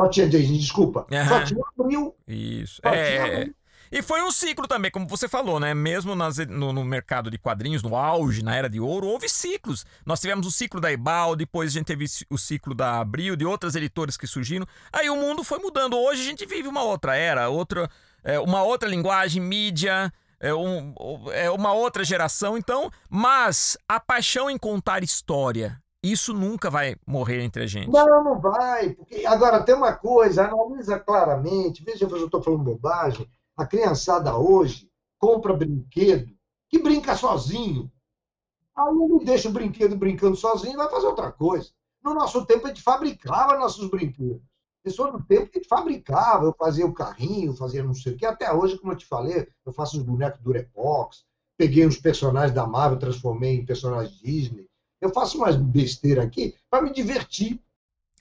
S2: Só tinha Disney, desculpa. Uhum. Só tinha Abril.
S1: Isso. É, é. E foi um ciclo também, como você falou, né? Mesmo nas, no, no, mercado de quadrinhos, no auge, na era de ouro, houve ciclos. Nós tivemos o ciclo da Ebal, depois a gente teve o ciclo da Abril, de outras editoras que surgiram. Aí o mundo foi mudando. Hoje a gente vive uma outra era, outra, é, uma outra linguagem, mídia, é, um, é uma outra geração. Então, mas a paixão em contar história, isso nunca vai morrer entre a gente.
S2: Não, não vai. Porque agora tem uma coisa, analisa claramente. Veja se eu estou falando bobagem. A criançada hoje compra brinquedo que brinca sozinho. Aí ele deixa o brinquedo brincando sozinho e vai fazer outra coisa. No nosso tempo, a gente fabricava nossos brinquedos. Pessoa do tempo que a gente fabricava, eu fazia o carrinho, fazia não sei o que. Até hoje, como eu te falei, eu faço os bonecos Durepox, peguei os personagens da Marvel, transformei em personagens Disney. Eu faço umas besteira aqui para me divertir.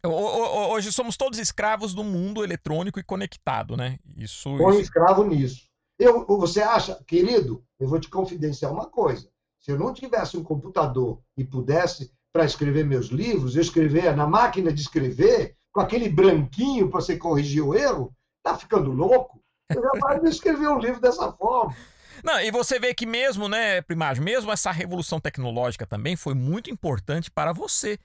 S1: Hoje somos todos escravos do mundo eletrônico e conectado, né? Isso.
S2: Põe
S1: isso...
S2: escravo nisso. Eu, você acha, querido, eu vou te confidenciar uma coisa. Se eu não tivesse um computador e pudesse, para escrever meus livros, eu escrever na máquina de escrever, com aquele branquinho para você corrigir o erro, tá ficando louco? Eu jamais <laughs> escrever um livro dessa forma.
S1: Não, e você vê que mesmo, né, Primagem, mesmo essa revolução tecnológica também foi muito importante para você.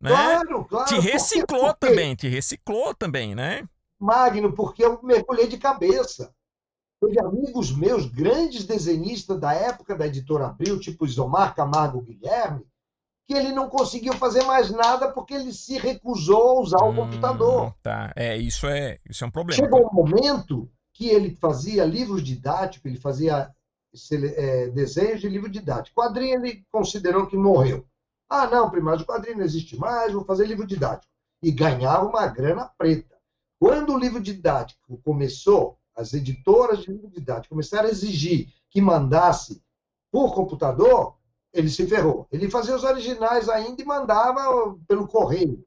S1: Né?
S2: Claro, claro.
S1: Te reciclou porque, porque... também, te reciclou também, né?
S2: Magno, porque eu mergulhei de cabeça. Teve amigos meus, grandes desenhistas da época da editora Abril, tipo Isomar Camargo Guilherme, que ele não conseguiu fazer mais nada porque ele se recusou a usar o hum, computador.
S1: Tá, é, isso é, isso é um problema.
S2: Chegou um momento que ele fazia livros didáticos, ele fazia é, desenhos de livro didático. Quadrinho ele considerou que morreu. Ah, não, primário de quadrinho não existe mais, vou fazer livro didático. E ganhava uma grana preta. Quando o livro didático começou, as editoras de livro didático começaram a exigir que mandasse por computador, ele se ferrou. Ele fazia os originais ainda e mandava pelo correio.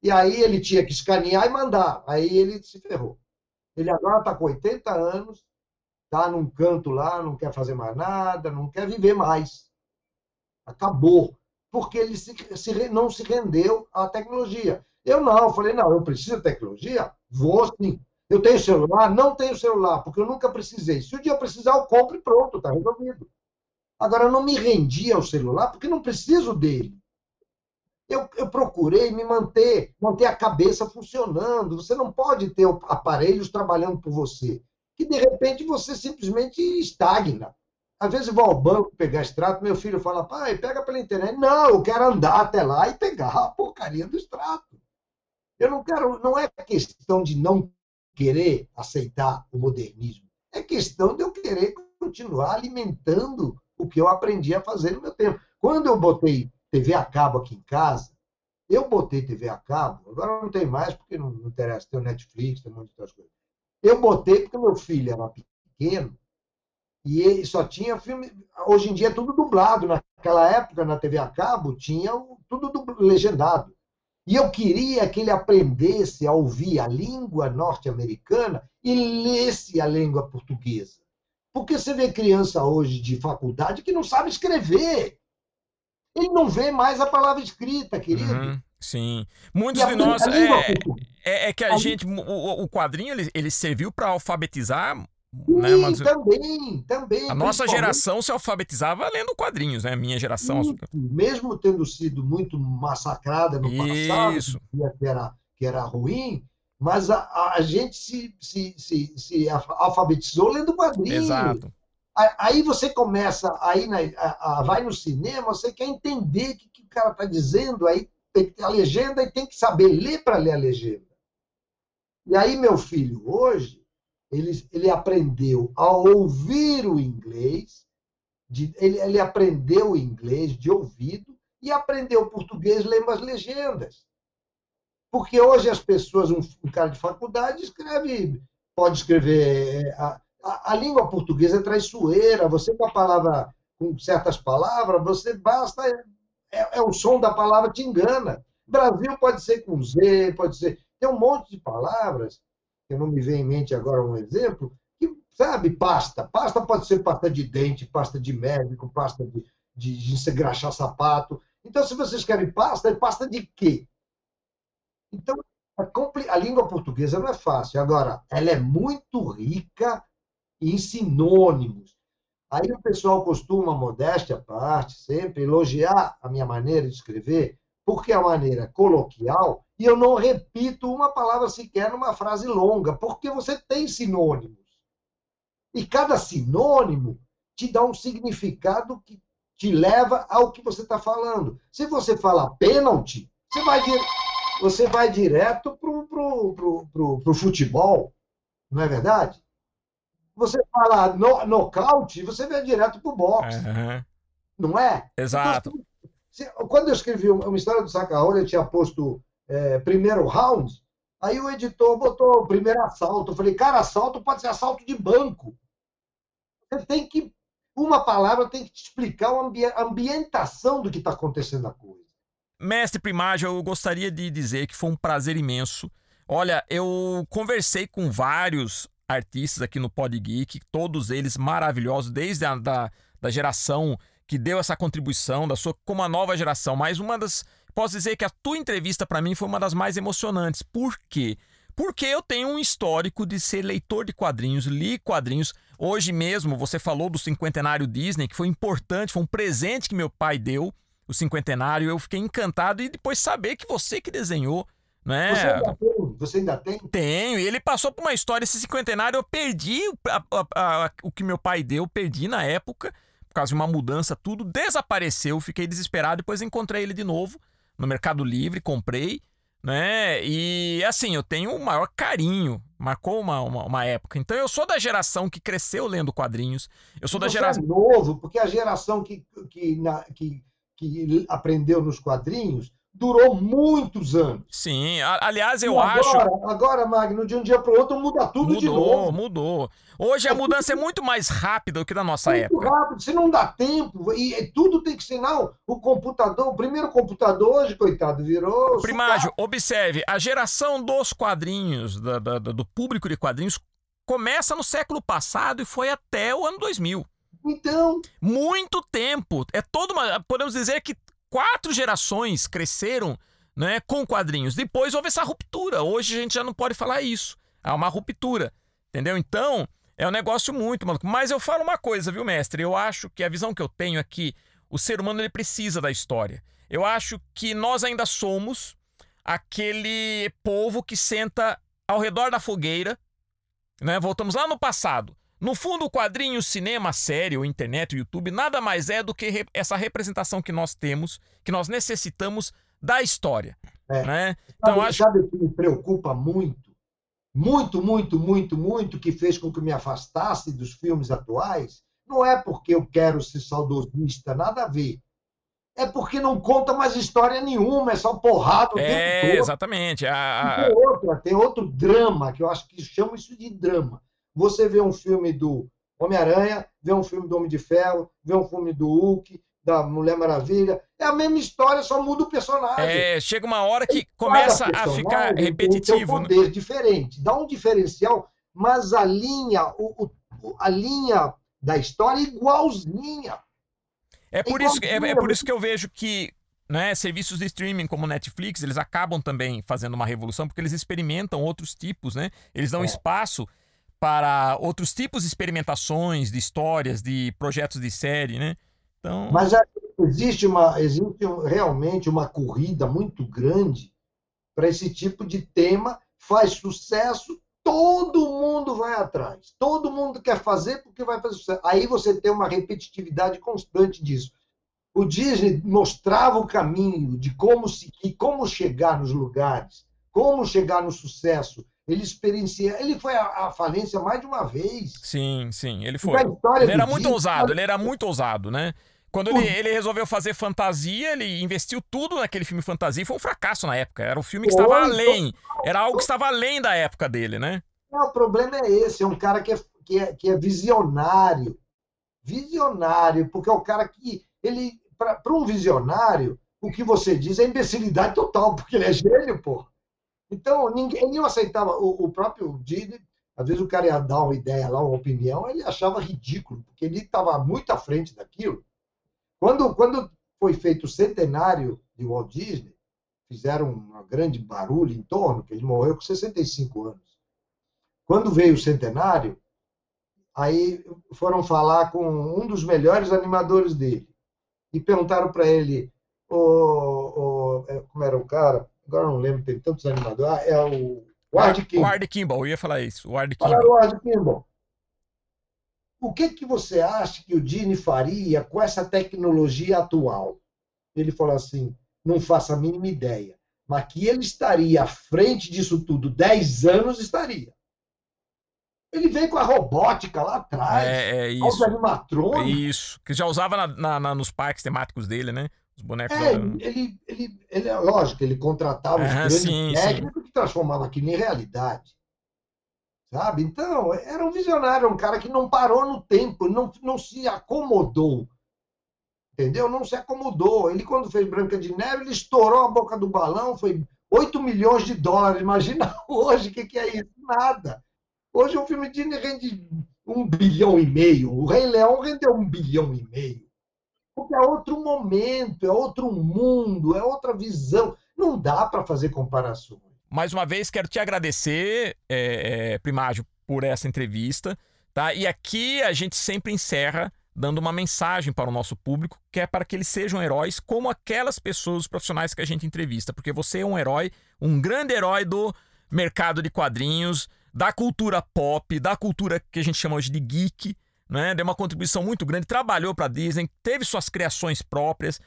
S2: E aí ele tinha que escanear e mandar. Aí ele se ferrou. Ele agora está com 80 anos, está num canto lá, não quer fazer mais nada, não quer viver mais. Acabou. Porque ele se, se, não se rendeu à tecnologia. Eu não, eu falei, não, eu preciso de tecnologia? Vou sim. Eu tenho celular? Não tenho celular, porque eu nunca precisei. Se o dia eu precisar, eu compro e pronto, está resolvido. Agora, eu não me rendi ao celular porque não preciso dele. Eu, eu, procurei me manter, manter a cabeça funcionando. Você não pode ter aparelhos trabalhando por você, que de repente você simplesmente estagna. Às vezes eu vou ao banco pegar extrato, meu filho fala, pai, pega pela internet. Não, eu quero andar até lá e pegar a porcaria do extrato. Eu não quero, não é questão de não querer aceitar o modernismo. É questão de eu querer continuar alimentando o que eu aprendi a fazer no meu tempo. Quando eu botei TV a cabo aqui em casa, eu botei TV a cabo, agora não tem mais porque não, não interessa, tem o Netflix, tem um monte de outras coisas. Eu botei porque meu filho era pequeno e ele só tinha filme. Hoje em dia é tudo dublado. Naquela época, na TV a cabo, tinha tudo legendado. E eu queria que ele aprendesse a ouvir a língua norte-americana e lesse a língua portuguesa. Porque você vê criança hoje de faculdade que não sabe escrever. Ele não vê mais a palavra escrita, querido. Uhum,
S1: sim. Muitos de nós. É, é, é, que a, a gente. O, o quadrinho ele, ele serviu para alfabetizar
S2: Sim, né? Mas, também, também.
S1: A nossa geração se alfabetizava lendo quadrinhos, né? Minha geração.
S2: Mesmo tendo sido muito massacrada no Isso. passado, que era, que era ruim, mas a, a gente se, se, se, se alfabetizou lendo quadrinhos. Exato. Aí você começa, aí na, a, a, vai no cinema, você quer entender o que, que o cara está dizendo, aí tem que ter a legenda e tem que saber ler para ler a legenda. E aí, meu filho, hoje, ele, ele aprendeu a ouvir o inglês, de, ele, ele aprendeu o inglês de ouvido e aprendeu português lendo as legendas. Porque hoje as pessoas, um, um cara de faculdade escreve, pode escrever. É, a, a, a, língua portuguesa é traiçoeira, você com a palavra, com certas palavras, você basta. É, é o som da palavra te engana. Brasil pode ser com Z, pode ser. Tem um monte de palavras que não me vem em mente agora um exemplo, que, sabe, pasta. Pasta pode ser pasta de dente, pasta de médico, pasta de, de, de engraxar sapato. Então, se vocês querem pasta, é pasta de quê? Então, a, a língua portuguesa não é fácil. Agora, ela é muito rica em sinônimos. Aí o pessoal costuma, modéstia à parte, sempre elogiar a minha maneira de escrever, porque é a maneira coloquial e eu não repito uma palavra sequer numa frase longa, porque você tem sinônimos. E cada sinônimo te dá um significado que te leva ao que você está falando. Se você fala pênalti, você vai, você vai direto para o futebol, não é verdade? Você fala no, nocaute, você vai direto para o boxe. Uhum. Não é?
S1: Exato.
S2: Então, quando eu escrevi uma história do Sacaolha, eu tinha posto é, primeiro round, aí o editor botou o primeiro assalto. Eu falei, cara, assalto pode ser assalto de banco. Você tem que. Uma palavra tem que te explicar a ambientação do que está acontecendo na coisa.
S1: Mestre Primágio, eu gostaria de dizer que foi um prazer imenso. Olha, eu conversei com vários artistas aqui no Pod Geek, todos eles maravilhosos, desde a da, da geração que deu essa contribuição, da sua como a nova geração. Mas uma das posso dizer que a tua entrevista para mim foi uma das mais emocionantes. Por quê? Porque eu tenho um histórico de ser leitor de quadrinhos, li quadrinhos. Hoje mesmo você falou do cinquentenário Disney, que foi importante, foi um presente que meu pai deu, o cinquentenário. Eu fiquei encantado e depois saber que você que desenhou. Né?
S2: Você Você ainda tem?
S1: Tenho. E ele passou por uma história, esse cinquentenário, eu perdi a, a, a, o que meu pai deu, perdi na época, por causa de uma mudança, tudo desapareceu, fiquei desesperado, depois encontrei ele de novo no Mercado Livre, comprei, né? E assim, eu tenho o maior carinho. Marcou uma, uma, uma, época. Então eu sou da geração que cresceu lendo quadrinhos. Eu sou
S2: da
S1: geração.
S2: É novo, porque a geração que, que, na, que, que aprendeu nos quadrinhos durou muitos anos.
S1: Sim, aliás, eu
S2: agora,
S1: acho.
S2: Agora, Magno, de um dia para o outro muda tudo
S1: mudou,
S2: de novo.
S1: Mudou, Hoje a é mudança tudo... é muito mais rápida do que na nossa
S2: muito
S1: época.
S2: rápido, você não dá tempo, e tudo tem que ser, não. O computador, o primeiro computador hoje, coitado, virou.
S1: Primágio, observe, a geração dos quadrinhos, da, da, do público de quadrinhos, começa no século passado e foi até o ano 2000.
S2: Então.
S1: Muito tempo. É toda uma. Podemos dizer que quatro gerações cresceram né, com quadrinhos. Depois houve essa ruptura. Hoje a gente já não pode falar isso. Há uma ruptura, entendeu? Então, é um negócio muito maluco. Mas eu falo uma coisa, viu, mestre? Eu acho que a visão que eu tenho aqui, o ser humano ele precisa da história. Eu acho que nós ainda somos aquele povo que senta ao redor da fogueira, né? Voltamos lá no passado. No fundo, o quadrinho, cinema, série, a internet, o YouTube, nada mais é do que essa representação que nós temos, que nós necessitamos da história. É. Né?
S2: Então, sabe, acho... sabe o que me preocupa muito? Muito, muito, muito, muito, que fez com que me afastasse dos filmes atuais? Não é porque eu quero ser saudosista, nada a ver. É porque não conta mais história nenhuma, é só porrada o
S1: é, tempo todo. Exatamente. A...
S2: Tem, outra, tem outro drama, que eu acho que chama isso de drama você vê um filme do Homem-Aranha, vê um filme do Homem de Ferro, vê um filme do Hulk, da Mulher Maravilha. É a mesma história, só muda o personagem.
S1: É, chega uma hora que começa a ficar repetitivo.
S2: Tem um poder né? diferente, dá um diferencial, mas a linha, o, o, a linha da história é igualzinha.
S1: É por, é isso, é, é por isso que eu vejo que né, serviços de streaming como Netflix, eles acabam também fazendo uma revolução, porque eles experimentam outros tipos, né? Eles dão é. espaço para outros tipos de experimentações, de histórias, de projetos de série, né?
S2: Então... Mas existe, uma, existe realmente uma corrida muito grande para esse tipo de tema, faz sucesso, todo mundo vai atrás. Todo mundo quer fazer porque vai fazer sucesso. Aí você tem uma repetitividade constante disso. O Disney mostrava o caminho de como seguir, como chegar nos lugares, como chegar no sucesso, ele experiencia. Ele foi à falência mais de uma vez.
S1: Sim, sim, ele foi. Ele era muito ousado, ele era muito ousado, né? Quando ele, ele, resolveu fazer fantasia, ele investiu tudo naquele filme fantasia e foi um fracasso na época. Era um filme que estava além. Era algo que estava além da época dele, né?
S2: Não, o problema é esse: é um cara que é, que é, que é visionário. Visionário, porque é o cara que. ele Para um visionário, o que você diz é imbecilidade total, <laughs> porque ele é gênio, pô. Então, ninguém, ele não aceitava. O, o próprio Didi, às vezes o cara ia dar uma ideia lá, uma opinião, ele achava ridículo, porque ele estava muito à frente daquilo. Quando, quando foi feito o centenário de Walt Disney, fizeram um grande barulho em torno, que ele morreu com 65 anos. Quando veio o centenário, aí foram falar com um dos melhores animadores dele e perguntaram para ele, o, o, é, como era o cara, agora não lembro, tem tantos animadores. Ah, é o
S1: Ward Kimball. Ward Kimball, eu ia falar isso. Ward
S2: Kimball. Ward Kimball. O que, que você acha que o Dini faria com essa tecnologia atual? Ele falou assim: não faço a mínima ideia. Mas que ele estaria à frente disso tudo 10 anos, estaria. Ele veio com a robótica lá atrás.
S1: É, é isso. Os animatrônicos. Isso. Que já usava na, na, na, nos parques temáticos dele, né?
S2: Os bonecos. É, ele, ele, ele, é lógico, ele contratava os grandes sim, técnicos sim. que transformavam aquilo em realidade. Sabe? Então, era um visionário, um cara que não parou no tempo, não, não se acomodou. Entendeu? Não se acomodou. Ele, quando fez Branca de Neve, ele estourou a boca do balão, foi 8 milhões de dólares. Imagina <laughs> hoje o que, que é isso? Nada. Hoje o filme de rende um bilhão e meio. O Rei Leão rendeu um bilhão e meio. Porque é outro momento, é outro mundo, é outra visão. Não dá para fazer comparações.
S1: Mais uma vez, quero te agradecer, é, é, Primágio, por essa entrevista. Tá? E aqui a gente sempre encerra dando uma mensagem para o nosso público, que é para que eles sejam heróis como aquelas pessoas, os profissionais que a gente entrevista. Porque você é um herói, um grande herói do mercado de quadrinhos, da cultura pop, da cultura que a gente chama hoje de geek né? Deu uma contribuição muito grande, trabalhou para Disney, teve suas criações próprias,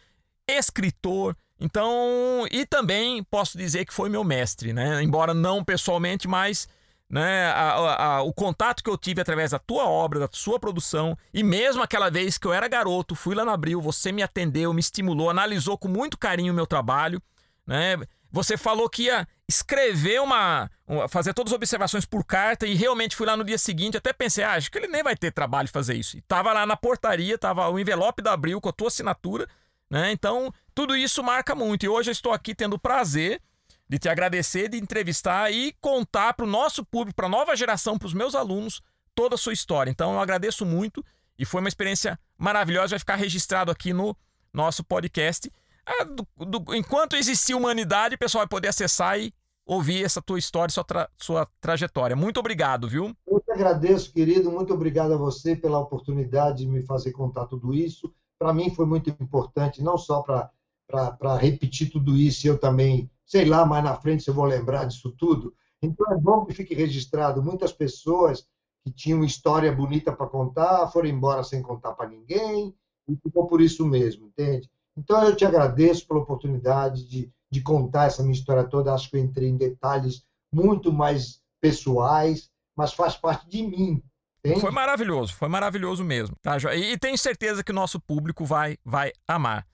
S1: escritor. Então, e também posso dizer que foi meu mestre, né? Embora não pessoalmente, mas né, a, a, o contato que eu tive através da tua obra, da sua produção, e mesmo aquela vez que eu era garoto, fui lá na Abril, você me atendeu, me estimulou, analisou com muito carinho o meu trabalho, né? Você falou que ia escrever uma, uma, fazer todas as observações por carta e realmente fui lá no dia seguinte, até pensei, ah, acho que ele nem vai ter trabalho de fazer isso. E tava lá na portaria, tava o envelope da Abril com a tua assinatura, né? Então, tudo isso marca muito. E hoje eu estou aqui tendo o prazer de te agradecer, de entrevistar e contar para o nosso público, para a nova geração, para os meus alunos, toda a sua história. Então, eu agradeço muito e foi uma experiência maravilhosa, vai ficar registrado aqui no nosso podcast. Ah, do, do, enquanto existir humanidade, o pessoal vai poder acessar e ouvir essa tua história, sua, tra sua trajetória. Muito obrigado, viu?
S2: Eu te agradeço, querido. Muito obrigado a você pela oportunidade de me fazer contar tudo isso. Para mim foi muito importante, não só para repetir tudo isso, eu também, sei lá, mais na frente se eu vou lembrar disso tudo. Então é bom que fique registrado. Muitas pessoas que tinham história bonita para contar foram embora sem contar para ninguém e ficou por isso mesmo, entende? Então eu te agradeço pela oportunidade de de contar essa minha história toda. Acho que eu entrei em detalhes muito mais pessoais, mas faz parte de mim. Entende?
S1: Foi maravilhoso, foi maravilhoso mesmo, tá, E tenho certeza que o nosso público vai, vai amar.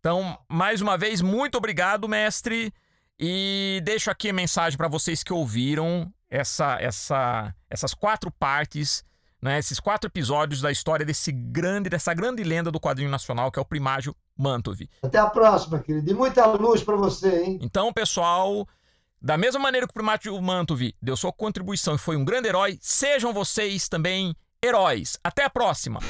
S1: Então, mais uma vez, muito obrigado, mestre. E deixo aqui a mensagem para vocês que ouviram essa, essa, essas quatro partes, né, esses quatro episódios da história desse grande, dessa grande lenda do quadrinho nacional, que é o Primágio Mantov.
S2: Até a próxima, querido. E muita luz para você, hein?
S1: Então, pessoal, da mesma maneira que o Primágio Mantov deu sua contribuição e foi um grande herói, sejam vocês também heróis. Até a próxima!